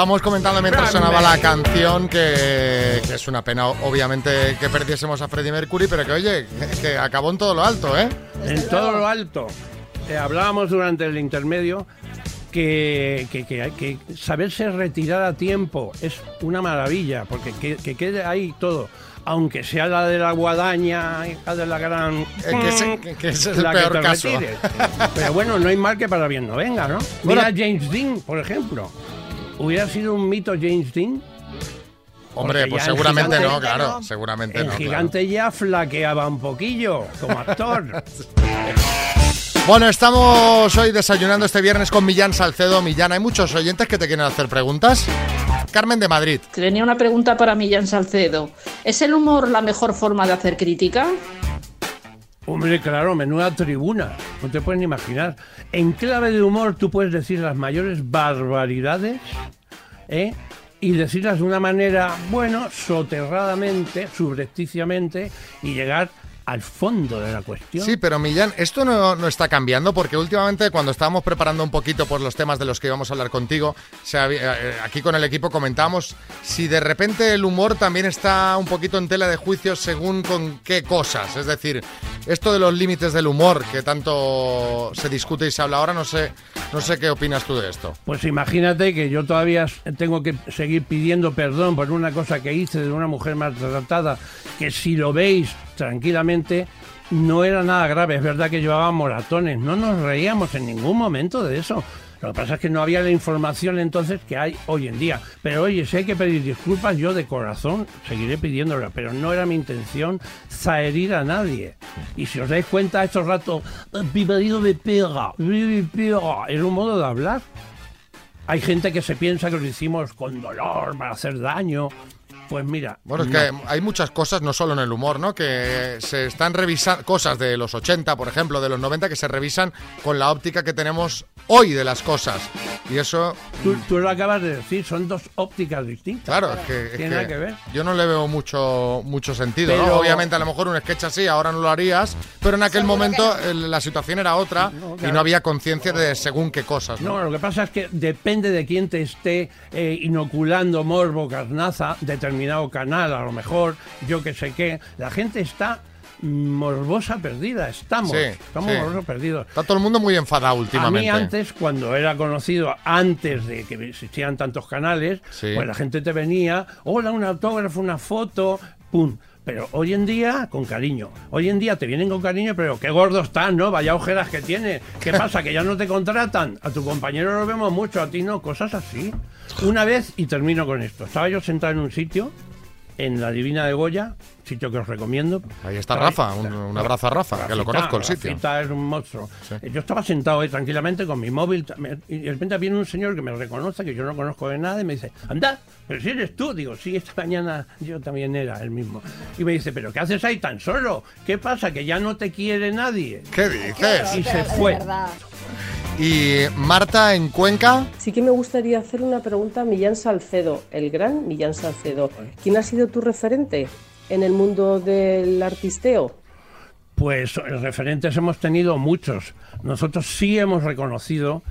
Estamos comentando mientras sonaba la canción que, que es una pena, obviamente, que perdiésemos a Freddie Mercury, pero que oye, que, acabó en todo lo alto, ¿eh? en todo lo alto. Eh, hablábamos durante el intermedio que, que, que saberse retirar a tiempo es una maravilla, porque que, que quede ahí todo. Aunque sea la de la guadaña, hija de la gran... que ese- (laughs) que- ese es el la peor te caso. retires. Pero bueno, no hay mal que para bien no venga, ¿no? Bueno. Mira a James Dean, por ejemplo. ¿Hubiera sido un mito James Dean? Hombre, Porque pues el seguramente gigante- no, claro, seguramente El no. claro. gigante ya flaqueaba un poquillo como actor. (laughs) Bueno, estamos hoy desayunando este viernes con Millán Salcedo. Millán, hay muchos oyentes que te quieren hacer preguntas. Carmen de Madrid. Tenía una pregunta para Millán Salcedo. ¿Es el humor la mejor forma de hacer crítica? Hombre, claro, menuda tribuna. No te puedes ni imaginar. En clave de humor tú puedes decir las mayores barbaridades, ¿eh? Y decirlas de una manera, bueno, soterradamente, subrepticiamente, y llegar al fondo de la cuestión. Sí, pero Millán, esto no, no está cambiando porque últimamente cuando estábamos preparando un poquito por los temas de los que íbamos a hablar contigo, se había- eh, aquí con el equipo comentamos si de repente el humor también está un poquito en tela de juicio según con qué cosas. Es decir, esto de los límites del humor que tanto se discute y se habla ahora, no sé, no sé qué opinas tú de esto. Pues imagínate que yo todavía tengo que seguir pidiendo perdón por una cosa que hice de una mujer maltratada, que si lo veis tranquilamente no era nada grave. Es verdad que llevaba moratones, no nos reíamos en ningún momento de eso. Lo que pasa es que no había la información entonces que hay hoy en día. Pero oye, si hay que pedir disculpas, yo de corazón seguiré pidiéndolas, pero no era mi intención zaherir a nadie. Y si os dais cuenta, estos ratos, mi marido me pega, me pega, es un modo de hablar. Hay gente que se piensa que lo hicimos con dolor, para hacer daño. Pues mira. Bueno, es no. que hay muchas cosas, no solo en el humor, ¿no? Que se están revisando, cosas de los 80, por ejemplo, de los 90, que se revisan con la óptica que tenemos hoy de las cosas. Y eso... Tú, tú lo acabas de decir, son dos ópticas distintas. Claro, es que, es Tiene que que ver. yo no le veo mucho mucho sentido. ¿no? Pero- Obviamente, a lo mejor un sketch así, ahora no lo harías, pero en aquel momento que la situación era otra y claro. no había conciencia de según qué cosas. ¿no? No, lo que pasa es que depende de quién te esté eh, inoculando morbo, carnaza, determinado canal, a lo mejor, yo que sé qué. La gente está morbosa perdida, estamos, Sí, estamos sí. morbosos perdidos. Está todo el mundo muy enfadado A últimamente. mí antes, cuando era conocido, antes de que existieran tantos canales, Sí. pues la gente te venía, hola, un autógrafo, una foto, pum. Pero hoy en día, con cariño. Hoy en día te vienen con cariño, pero qué gordo estás, ¿no? Vaya ojeras que tiene. ¿Qué pasa? ¿Que ya no te contratan? A tu compañero lo vemos mucho, a ti no. Cosas así. Una vez, y termino con esto. Estaba yo sentado en un sitio, en la Divina de Goya, sitio que os recomiendo. Ahí está Rafa, un, un abrazo a Rafa, que lo conozco el sitio. Rafita es un monstruo. Eh, Yo estaba sentado ahí tranquilamente con mi móvil y de repente viene un señor que me reconoce, que yo no conozco de nada, y me dice, anda, pero si eres tú. Digo, sí, esta mañana yo también era el mismo. Y me dice, pero ¿qué haces ahí tan solo? ¿Qué pasa? ¿Que ya no te quiere nadie? ¿Qué dices? Y se fue. Y Marta en Cuenca, Sí que me gustaría hacer una pregunta a Millán Salcedo, el gran Millán Salcedo. ¿Quién ha sido tu referente en el mundo del artisteo? Pues eh, referentes hemos tenido muchos. Nosotros sí hemos reconocido,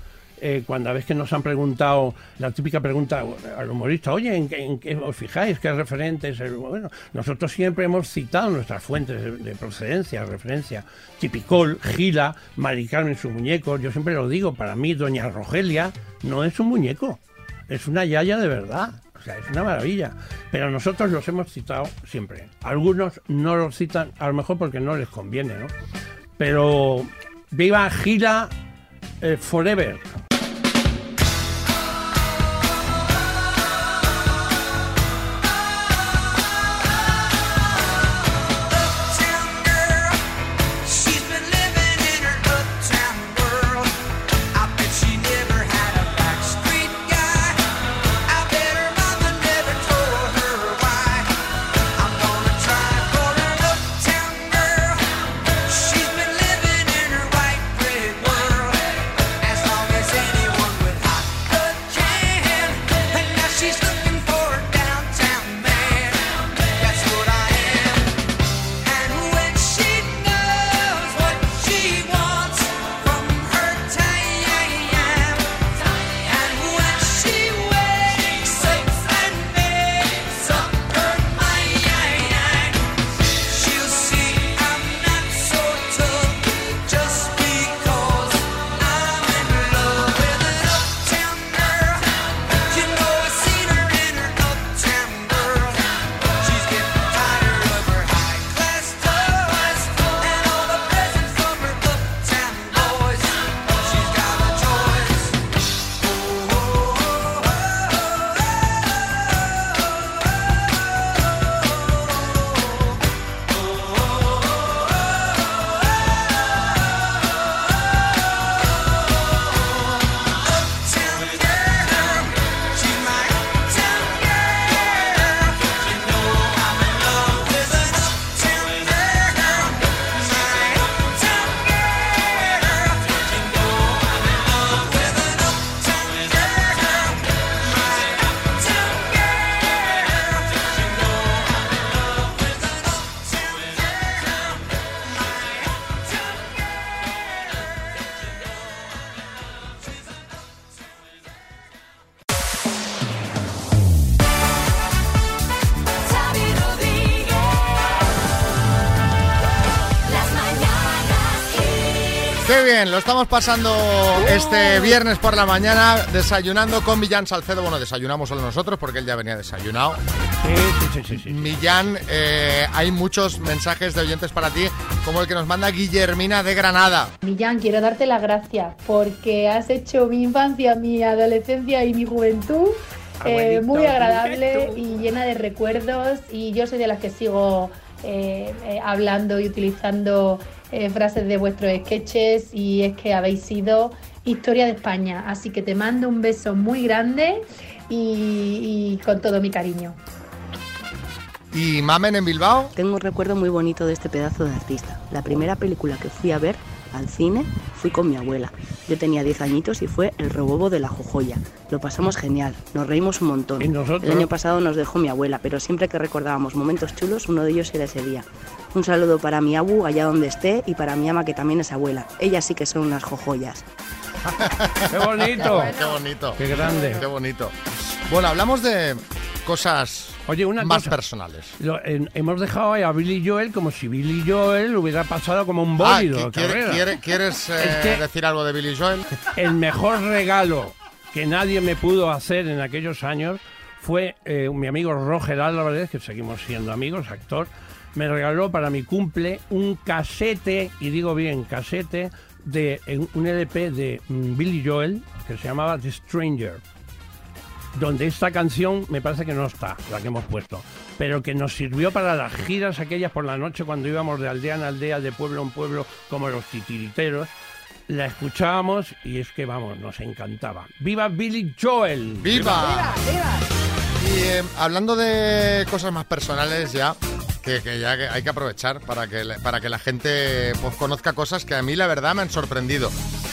eh, cuando a veces que nos han preguntado, la típica pregunta al humorista, oye, ¿en qué, os fijáis? ¿Qué referentes? Eh, Bueno, nosotros siempre hemos citado nuestras fuentes de, de procedencia, referencia. Tipicol, Gila, Mari Carmen, sus muñecos. Yo siempre lo digo, para mí, Doña Rogelia no es un muñeco, es una yaya de verdad. O sea, es una maravilla. Pero nosotros los hemos citado siempre. Algunos no los citan, a lo mejor porque no les conviene, ¿no? Pero viva Gila eh, Forever. Bien, lo estamos pasando este viernes por la mañana desayunando con Millán Salcedo. Bueno, desayunamos solo nosotros porque él ya venía desayunado. Sí, sí, sí, sí. Millán, eh, hay muchos mensajes de oyentes para ti, como el que nos manda Guillermina de Granada. Millán, quiero darte las gracias porque has hecho mi infancia, mi adolescencia y mi juventud eh, Abuelito, muy agradable y llena de recuerdos y yo soy de las que sigo eh, eh, hablando y utilizando eh, frases de vuestros sketches y es que habéis sido historia de España. Así que te mando un beso muy grande y- y con todo mi cariño. ¿Y Mamen en Bilbao? Tengo un recuerdo muy bonito de este pedazo de artista. La primera película que fui a ver al cine fui con mi abuela. Yo tenía 10 añitos y fue el robobo de la Jojoya. Lo pasamos genial, nos reímos un montón. El año pasado nos dejó mi abuela, pero siempre que recordábamos momentos chulos, uno de ellos era ese día. Un saludo para mi abu allá donde esté y para mi ama que también es abuela. Ellas sí que son unas jojoyas. (laughs) ¡Qué bonito! Qué bonito. Qué grande. Qué bonito. Bueno, hablamos de cosas Oye, una más cosa. personales. Lo- hemos dejado ahí a Billy Joel como si Billy Joel hubiera pasado como un Ah, bólido. ¿qui- de quiere- carrera. quiere- ¿Quieres eh, decir algo de Billy Joel? (laughs) El mejor regalo que nadie me pudo hacer en aquellos años fue eh, mi amigo Roger Álvarez, que seguimos siendo amigos, actor, me regaló para mi cumple un casete, y digo bien, casete, de un LP de mm, Billy Joel que se llamaba The Stranger donde esta canción me parece que no está, la que hemos puesto, pero que nos sirvió para las giras aquellas por la noche cuando íbamos de aldea en aldea, de pueblo en pueblo, como los titiriteros. La escuchábamos y es que, vamos, nos encantaba. ¡Viva Billy Joel! ¡Viva! Y eh, hablando de cosas más personales ya, que, que ya que hay que aprovechar para que, la- para que la gente pues, conozca cosas que a mí la verdad me han sorprendido.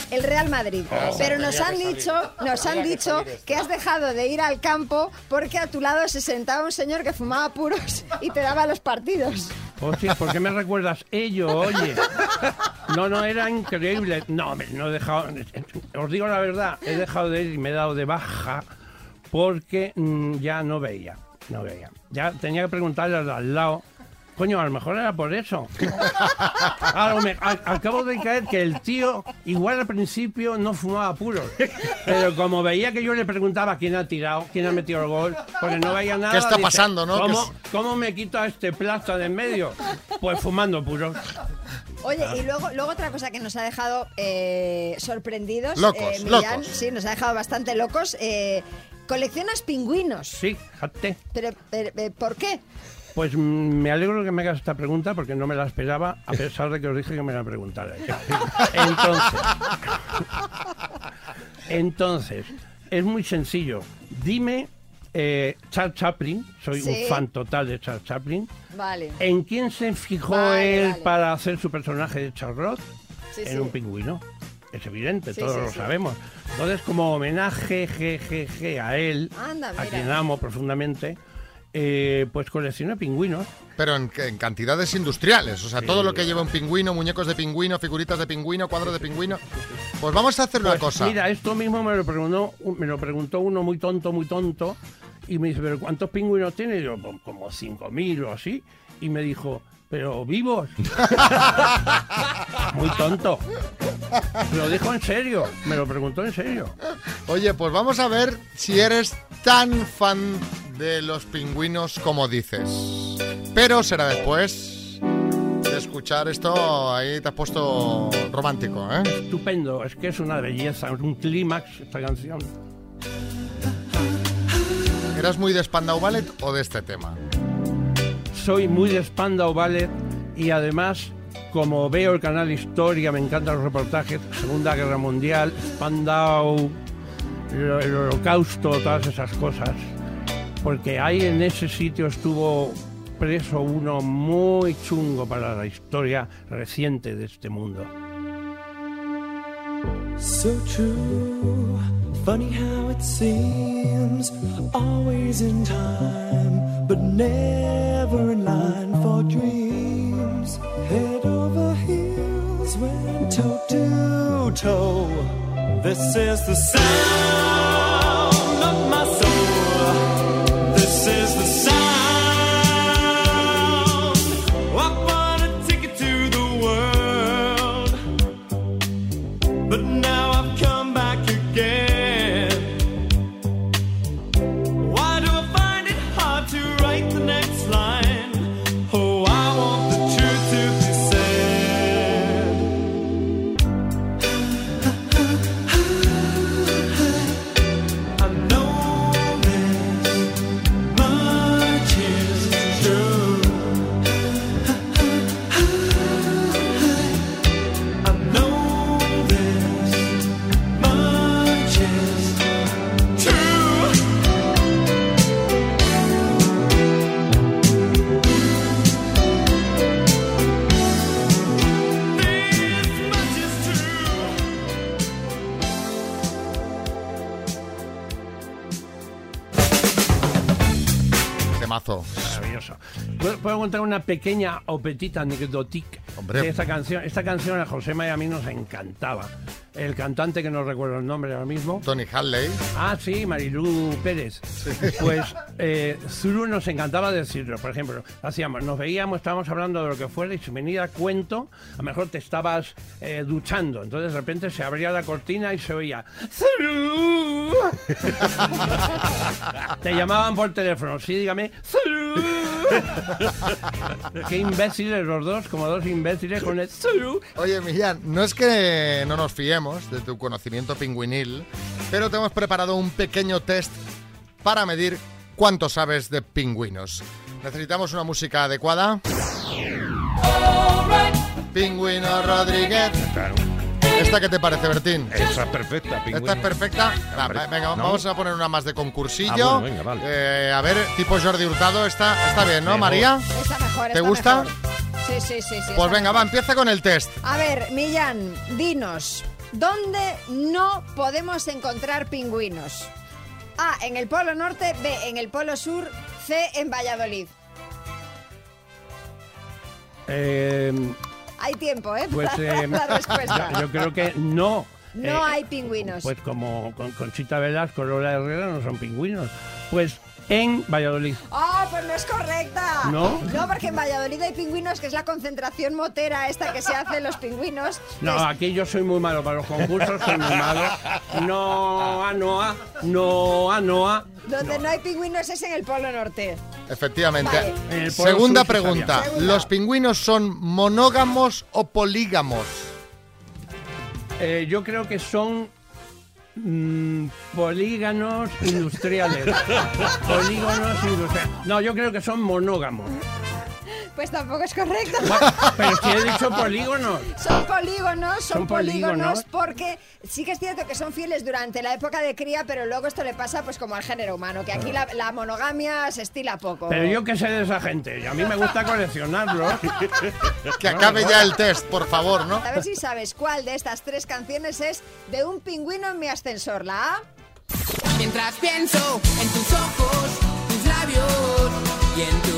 El Real Madrid. Oh, Pero nos han dicho, nos han que dicho que has dejado de ir al campo porque a tu lado se sentaba un señor que fumaba puros y te daba los partidos. Hostia, ¿por qué me recuerdas ello? Oye. No, no, era increíble. No, hombre, no he dejado. Os digo la verdad, he dejado de ir y me he dado de baja porque mm, ya no veía. No veía. Ya tenía que preguntarle al lado. Coño, a lo mejor era por eso. (laughs) Ahora me- a- acabo de caer que el tío, igual al principio, no fumaba puros. Pero como veía que yo le preguntaba quién ha tirado, quién ha metido el gol, porque no veía nada. está dice, pasando, no? ¿Cómo, Que ¿Cómo me quito a este plato de en medio? Pues fumando puros. Oye, y luego, luego otra cosa que nos ha dejado eh, sorprendidos. Locos, eh, Millán, locos. Sí, nos ha dejado bastante locos. eh, coleccionas pingüinos. Sí, fíjate. Pero, pero, ¿por qué? Pues mm, me alegro que me hagas esta pregunta porque no me la esperaba, a pesar de que os dije que me la preguntarais. Entonces, entonces, es muy sencillo. Dime, eh, Charles Chaplin, soy Sí. un fan total de Charles Chaplin. Vale. ¿En quién se fijó Vale, él vale. para hacer su personaje de Charlotte? Sí, en sí. un pingüino. Es evidente, todos lo sabemos. Entonces, como homenaje jejeje, a él, Anda, a quien amo profundamente, eh, pues coleccioné pingüinos. Pero en, en cantidades industriales, o sea, todo lo que lleva un pingüino, muñecos de pingüino, figuritas de pingüino, cuadros de pingüino. Pues vamos a hacer una Pues cosa. Mira, esto mismo me lo preguntó, me lo preguntó uno muy tonto, muy tonto, y me dice, ¿pero cuántos pingüinos tiene? Y yo, "Pues como 5.000 o así. Y me dijo, ¿pero vivos? (laughs) muy tonto. Lo dijo en serio, me lo preguntó en serio. Oye, pues vamos a ver si eres tan fan de los pingüinos como dices. Pero será después de escuchar esto, ahí te has puesto romántico, ¿eh? Estupendo, es que es una belleza, es un clímax esta canción. ¿Eras muy de Spandau Ballet o de este tema? soy muy de Spandau Ballet y además, como veo el canal Historia, me encantan los reportajes, Segunda Guerra Mundial, Spandau, el, el Holocausto, todas esas cosas. Porque ahí en ese sitio estuvo preso uno muy chungo para la historia reciente de este mundo. So true, funny how it seems, always in time, but never in line for dreams. Head over heels, went toe to toe. This is the sound contar una pequeña o petita anecdotique Hombre. de esta canción? Esta canción a José y a mí nos encantaba. El cantante, que no recuerdo el nombre ahora mismo. Tony Hadley. Ah, sí, Marilú Pérez. Pues eh, Zulu nos encantaba decirlo. Por ejemplo, hacíamos, nos veíamos, estábamos hablando de lo que fuera y si venía a cuento, a lo mejor te estabas eh, duchando. Entonces de repente se abría la cortina y se oía "Zulu". (laughs) Te llamaban por teléfono. Sí, dígame. "Zulu". (laughs) Qué imbéciles los dos, como dos imbéciles con el "Zulu". Oye, Millán, no es que no nos fiemos de tu conocimiento pingüinil, pero te hemos preparado un pequeño test para medir cuánto sabes de pingüinos. Necesitamos una música adecuada. Pingüino Rodríguez. ¿Esta qué te parece, Bertín? Esa es perfecta, ¿Esta pingüino. es perfecta? Va, venga, ¿no? vamos a poner una más de concursillo. Ah, bueno, venga, vale. Eh, a ver, tipo Jordi Hurtado, está, está bien, ¿no, Mejor. María? Está mejor, ¿Te está gusta? mejor. Sí, sí, sí. sí Pues venga, va, empieza con el test. A ver, Millán, dinos, ¿dónde no podemos encontrar pingüinos? A, en el Polo Norte, B, en el Polo Sur, C, en Valladolid. Eh, Hay tiempo, ¿eh? pues para eh, la respuesta. yo, yo creo que no. No Eh, hay pingüinos. Pues como con Conchita Velasco, Lola Herrera no son pingüinos. Pues en Valladolid. ¡Ah, pues no es correcta! ¿No? No, porque en Valladolid hay pingüinos, que es la concentración motera esta que se hace en los pingüinos. No, aquí yo soy muy malo para los concursos, soy muy malo. No, a Noa, no, a Noa. Donde no. hay pingüinos es en el Polo Norte. Efectivamente. Vale. Segunda pregunta. Segunda. ¿Los pingüinos son monógamos o polígamos? Eh, yo creo que son mm, polígonos industriales. (laughs) polígonos industriales. No, yo creo que son monógamos. Pues tampoco es correcto. Pero si he dicho polígonos. Son polígonos, son, Son polígonos, polígonos. porque sí que es cierto que son fieles durante la época de cría, pero luego esto le pasa pues como al género humano, que aquí la, la monogamia se estila poco. Pero yo qué sé de esa gente. Y a mí me gusta coleccionarlos. (laughs) Que acabe ya el test, por favor, ¿no? A ver si sabes cuál de estas tres canciones es de un pingüino en mi ascensor. La A. Mientras pienso en tus ojos, tus labios y en tu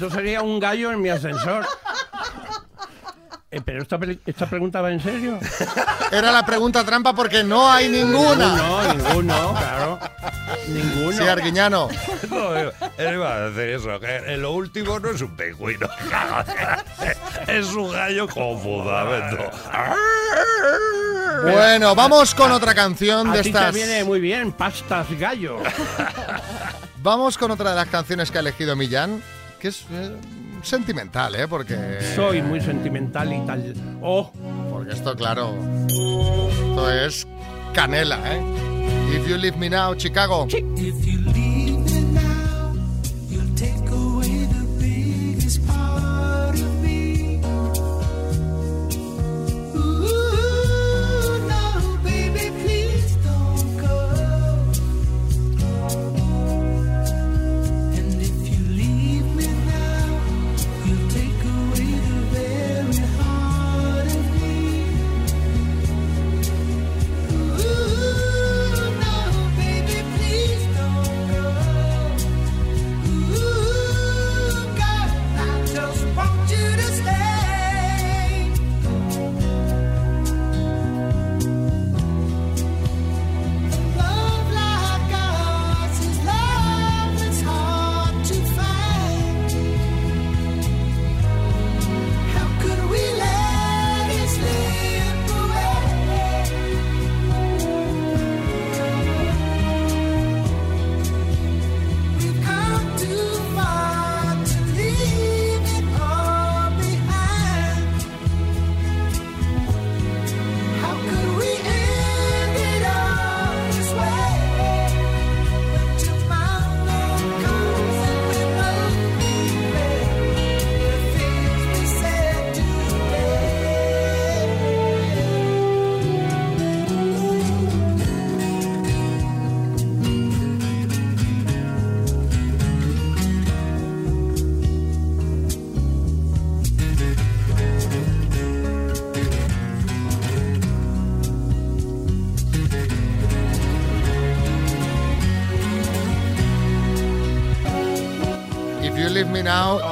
Esto sería un gallo en mi ascensor. Eh, pero esta, pre- esta pregunta va en serio. Era la pregunta trampa porque no hay ninguna. No, ninguno, claro. Ninguno. Sí, Arguiñano. No, él iba a decir eso, que lo último no es un pingüino. (laughs) es un gallo con fundamento. Bueno, vamos con otra canción A de ti estas. te viene muy bien, pastas gallo. Vamos con otra de las canciones que ha elegido Millán, que es eh, sentimental, ¿eh? Porque. Soy muy sentimental y tal. Oh, Porque esto, claro. Esto es canela, ¿eh? If you leave me now, Chicago. If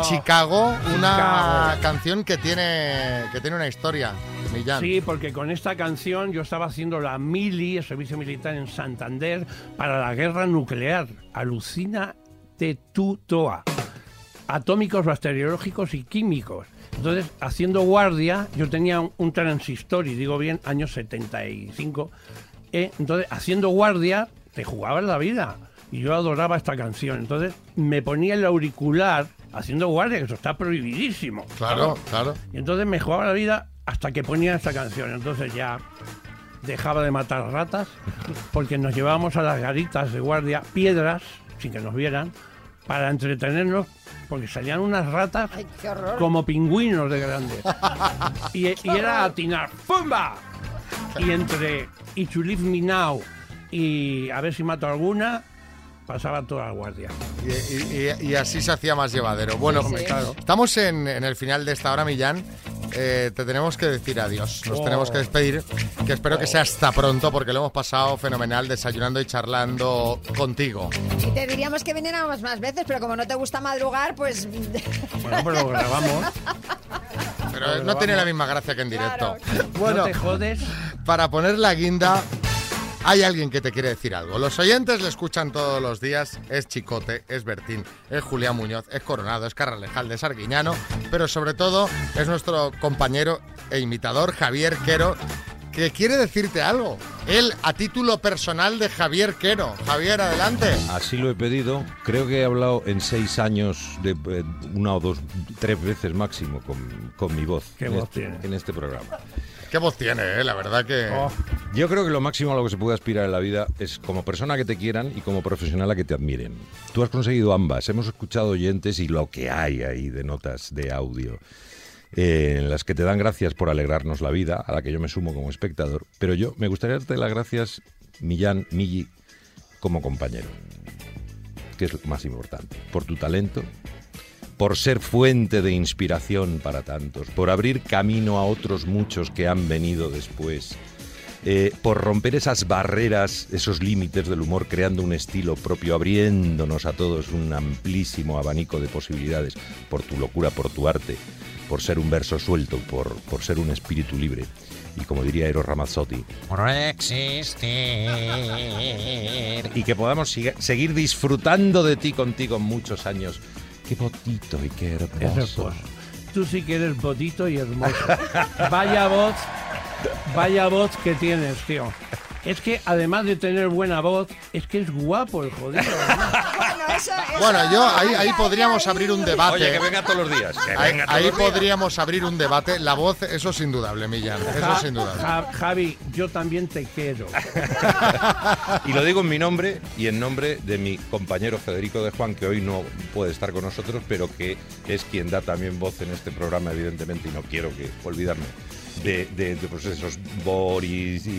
Chicago, una Chicago. canción que tiene, que tiene una historia, Millán. Sí, porque con esta canción yo estaba haciendo la mili, el servicio militar en Santander, para la guerra nuclear. Alucina de Tutoa. Atómicos, bacteriológicos y químicos. Entonces, haciendo guardia, yo tenía un, un transistor, y digo bien, años 75. eh, entonces, haciendo guardia, te jugabas la vida. Y yo adoraba esta canción. Entonces, me ponía el auricular haciendo guardia, que eso está prohibidísimo. Claro, claro. Y entonces me jugaba la vida hasta que ponía esta canción. Entonces ya dejaba de matar ratas porque nos llevábamos a las garitas de guardia piedras, sin que nos vieran, para entretenernos, porque salían unas ratas como pingüinos de grandes. Y, y era atinar, ¡pumba! Y entre y to leave me now y a ver si mato alguna, pasaba toda la guardia. Y, y- y- y así se hacía más llevadero. Bueno, Sí, sí. claro. estamos en, en el final de esta hora, Millán. Eh, te tenemos que decir adiós. Nos Oh. tenemos que despedir. Que espero que sea hasta pronto porque lo hemos pasado fenomenal desayunando y charlando contigo. Y te diríamos que viniéramos más veces, pero como no te gusta madrugar, pues... Bueno, pues lo grabamos. Pero no tiene la misma gracia que en directo. Bueno, No te jodes. para poner la guinda, hay alguien que te quiere decir algo. Los oyentes le escuchan todos los días. Es Chicote, es Bertín, es Julián Muñoz, es Coronado, es Carralejal de Sarguiñano, pero sobre todo es nuestro compañero e imitador Javier Quero, que quiere decirte algo. Él a título personal de Javier Quero. Javier, adelante. Así lo he pedido. Creo que he hablado en seis años de eh, una o dos, tres veces máximo con, con mi voz. ¿Qué en voz este, tiene? En este programa. Qué voz tiene, eh? la verdad que... Oh. Yo creo que lo máximo a lo que se puede aspirar en la vida es como persona que te quieran y como profesional a que te admiren. Tú has conseguido ambas. Hemos escuchado oyentes y lo que hay ahí de notas de audio eh, en las que te dan gracias por alegrarnos la vida, a la que yo me sumo como espectador. Pero yo me gustaría darte las gracias, Millán, Milli, como compañero, que es lo más importante, por tu talento, por ser fuente de inspiración para tantos, por abrir camino a otros muchos que han venido después, eh, por romper esas barreras, esos límites del humor, creando un estilo propio, abriéndonos a todos un amplísimo abanico de posibilidades, por tu locura, por tu arte, por ser un verso suelto, por, por ser un espíritu libre. Y como diría Eros Ramazzotti, por existir. Y que podamos seguir disfrutando de ti contigo muchos años. Qué botito y qué Es hermoso. Tú sí que eres bonito y hermoso. (laughs) Vaya voz, vaya voz que tienes, tío. Es que además de tener buena voz, es que es guapo el jodido. (laughs) Bueno, yo ahí, ahí podríamos abrir un debate. Oye, que venga todos los días. que Ahí, venga todos ahí los días. podríamos abrir un debate. La voz, eso es indudable, Millán. Eso es indudable. Ja- Javi, yo también te quiero. (laughs) Y lo digo en mi nombre y en nombre de mi compañero Federico de Juan, que hoy no puede estar con nosotros, pero que es quien da también voz en este programa, evidentemente, y no quiero que olvidarme. De, de- de, pues esos Boris y,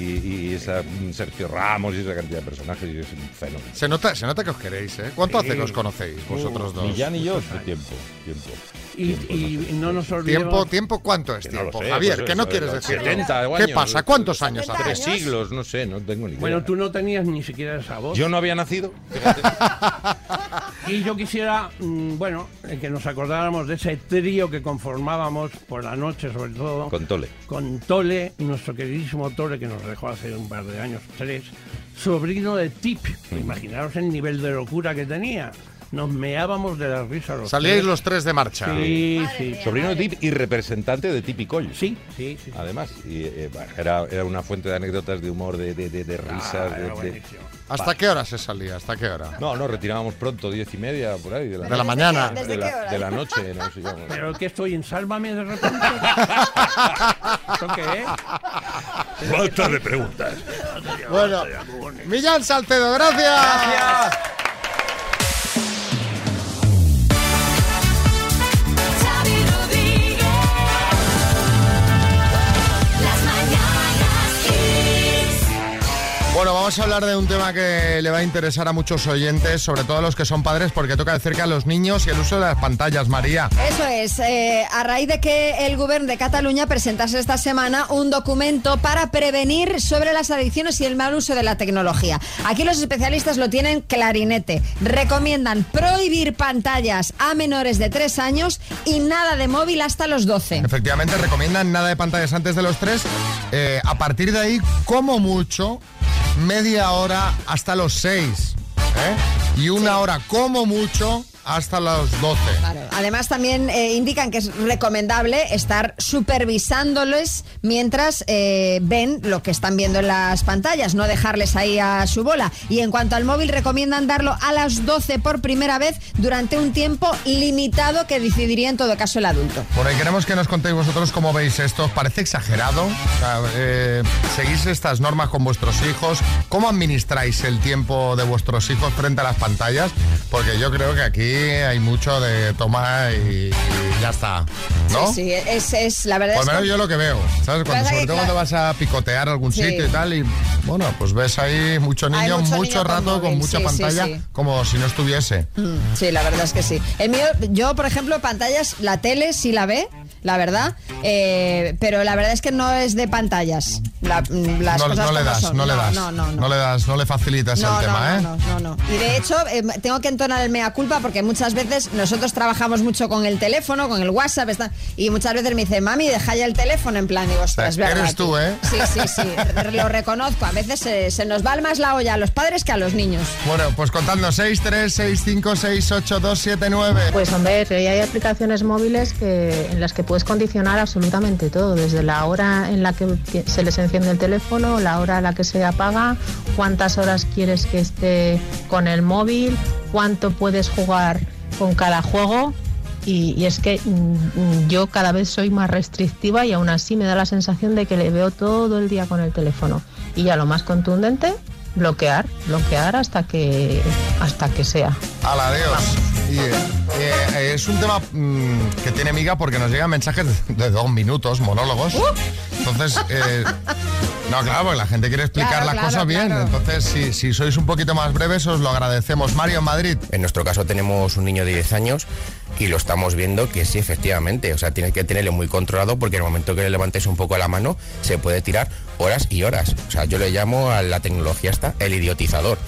y esa mm, Sergio Ramos y esa cantidad de personajes, y es un fenómeno. Se nota, se nota que os queréis, ¿eh? ¿Cuánto Sí. hace que os conocéis vosotros dos? Millán y yo, hace tiempo, tiempo. Y, y no nos olvidemos... ¿Tiempo, tiempo? ¿Cuánto es Que no lo tiempo? sé, Javier, pues ¿qué no eso, quieres decir? 70 ¿Qué pasa? ¿Cuántos años Tres hace? siglos, no sé, no tengo ni idea. Bueno, tú no tenías ni siquiera esa voz. Yo no había nacido. (laughs) Y yo quisiera, mm, bueno, eh, que nos acordáramos de ese trío que conformábamos por la noche, sobre todo. Con Tole. Con Tole, nuestro queridísimo Tole, que nos dejó hace un par de años, tres, sobrino de Tip. Imaginaros el nivel de locura que tenía. Nos meábamos de la risa los Salíais tres. los tres de marcha. Sí, sí. Sobrino de Tip y representante de Tipicoll. Sí, sí, sí. Además, y, eh, era, era una fuente de anécdotas, de humor, de, de, de- de risas. de- era de- buenísimo. ¿Hasta qué hora se salía? ¿Hasta qué hora? No, no, retirábamos pronto, diez y media, por ahí. De la, ¿De la mañana? De ¿Desde la, qué hora? de la noche, no sé. Pero que estoy en Sálvame de repente. (laughs) ¿Esto qué es? Falta de preguntas. Bueno, Millán Salcedo, gracias. Gracias. Bueno, vamos a hablar de un tema que le va a interesar a muchos oyentes, sobre todo a los que son padres, porque toca de cerca a los niños y el uso de las pantallas, María. Eso es, eh, a raíz de que el gobierno de Cataluña presentase esta semana un documento para prevenir sobre las adicciones y el mal uso de la tecnología. Aquí los especialistas lo tienen clarinete. Recomiendan prohibir pantallas a menores de 3 años y nada de móvil hasta los 12. Efectivamente, recomiendan nada de pantallas antes de los tres. Eh, a partir de ahí, como mucho, media hora hasta los seis. ¿eh? Y una hora, como mucho, hasta los 12. Claro. Además también eh, indican que es recomendable estar supervisándoles mientras eh, ven lo que están viendo en las pantallas, no dejarles ahí a su bola. Y en cuanto al móvil, recomiendan darlo a las 12 por primera vez durante un tiempo limitado que decidiría en todo caso el adulto. Por ahí queremos que nos contéis vosotros cómo veis esto. ¿Os parece exagerado? O sea, eh, ¿Seguís estas normas con vuestros hijos? ¿Cómo administráis el tiempo de vuestros hijos frente a las pantallas? Porque yo creo que aquí hay mucho de toma y, y ya está. ¿No? Sí, sí, es, es la verdad Por lo menos que- yo lo que veo, ¿sabes? Cuando, sobre todo cuando claro, vas a picotear algún Sí. sitio y tal, y bueno, pues ves ahí mucho niño, mucho mucho, niño rato con mucha sí, pantalla, como si no estuviese. Mm, Sí, la verdad es que sí. El mío, yo, por ejemplo, pantallas, la tele sí la ve, la verdad, eh, pero la verdad es que no es de pantallas. La- mm, las no, cosas no le das, son. no le das, No, no, no. le das, no le facilitas No, el no, tema, no, ¿eh? no, no, no. Y de hecho, eh, tengo que entonar el mea culpa porque muchas veces nosotros trabajamos mucho con el teléfono, con el WhatsApp, está- y muchas veces me dice, mami, deja ya el teléfono en plan, digo, ostras, es verdad. Eres tú, tío". ¿eh? Sí, sí, sí, (laughs) lo reconozco. A veces se, se nos va más la olla a los padres que a los niños. Bueno, pues contadnos 6, 3, 6, 5, 6, 8, 2, 7, 9. Pues hombre, que hay aplicaciones móviles que, en las que puedes condicionar absolutamente todo, desde la hora en la que se les enciende el teléfono, la hora en la que se apaga, cuántas horas quieres que esté con el móvil, cuánto puedes jugar con cada juego. Y, y es que mm, yo cada vez soy más restrictiva y aún así me da la sensación de que le veo todo el día con el teléfono. Y ya lo más contundente, bloquear, bloquear hasta que hasta que sea. Al adiós. Y, eh, eh, es un tema mm, que tiene miga porque nos llegan mensajes de, de dos minutos, monólogos. Uh. Entonces, eh, no, claro, porque la gente quiere explicar Claro, las claro, cosas bien. claro. Entonces, si, si sois un poquito más breves, os lo agradecemos. Mario, en Madrid. En nuestro caso tenemos un niño de 10 años y lo estamos viendo que sí, efectivamente. O sea, tienes que tenerlo muy controlado porque en el momento que le levantes un poco la mano se puede tirar horas y horas. O sea, yo le llamo a la tecnología esta el idiotizador.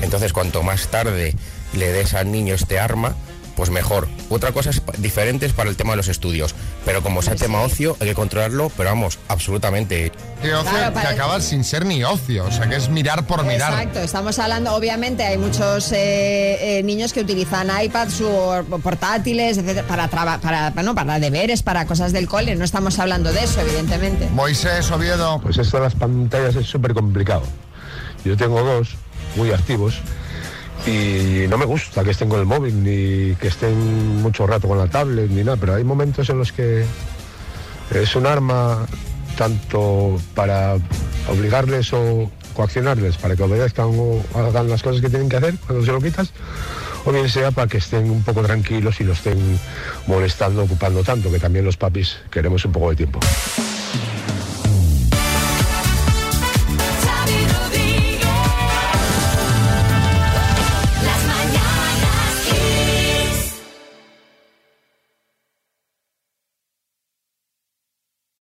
Entonces, cuanto más tarde le des al niño este arma, pues mejor. Otra cosa es diferente es para el tema de los estudios. Pero como sea tema ocio, hay que controlarlo, pero vamos, absolutamente. Que, ocio Claro, que acaba sin ser ni ocio, o sea, que es mirar por mirar. Exacto, estamos hablando, obviamente hay muchos eh, eh, niños que utilizan iPads o portátiles, etcétera, para, traba- para, bueno, para deberes, para cosas del cole. No estamos hablando de eso, evidentemente. Moisés, Oviedo. Pues esto de las pantallas es súper complicado. Yo tengo dos muy activos y no me gusta que estén con el móvil ni que estén mucho rato con la tablet ni nada, pero hay momentos en los que es un arma tanto para obligarles o coaccionarles para que obedezcan o hagan las cosas que tienen que hacer cuando se lo quitas, o bien sea para que estén un poco tranquilos y no estén molestando, ocupando tanto, que también los papis queremos un poco de tiempo.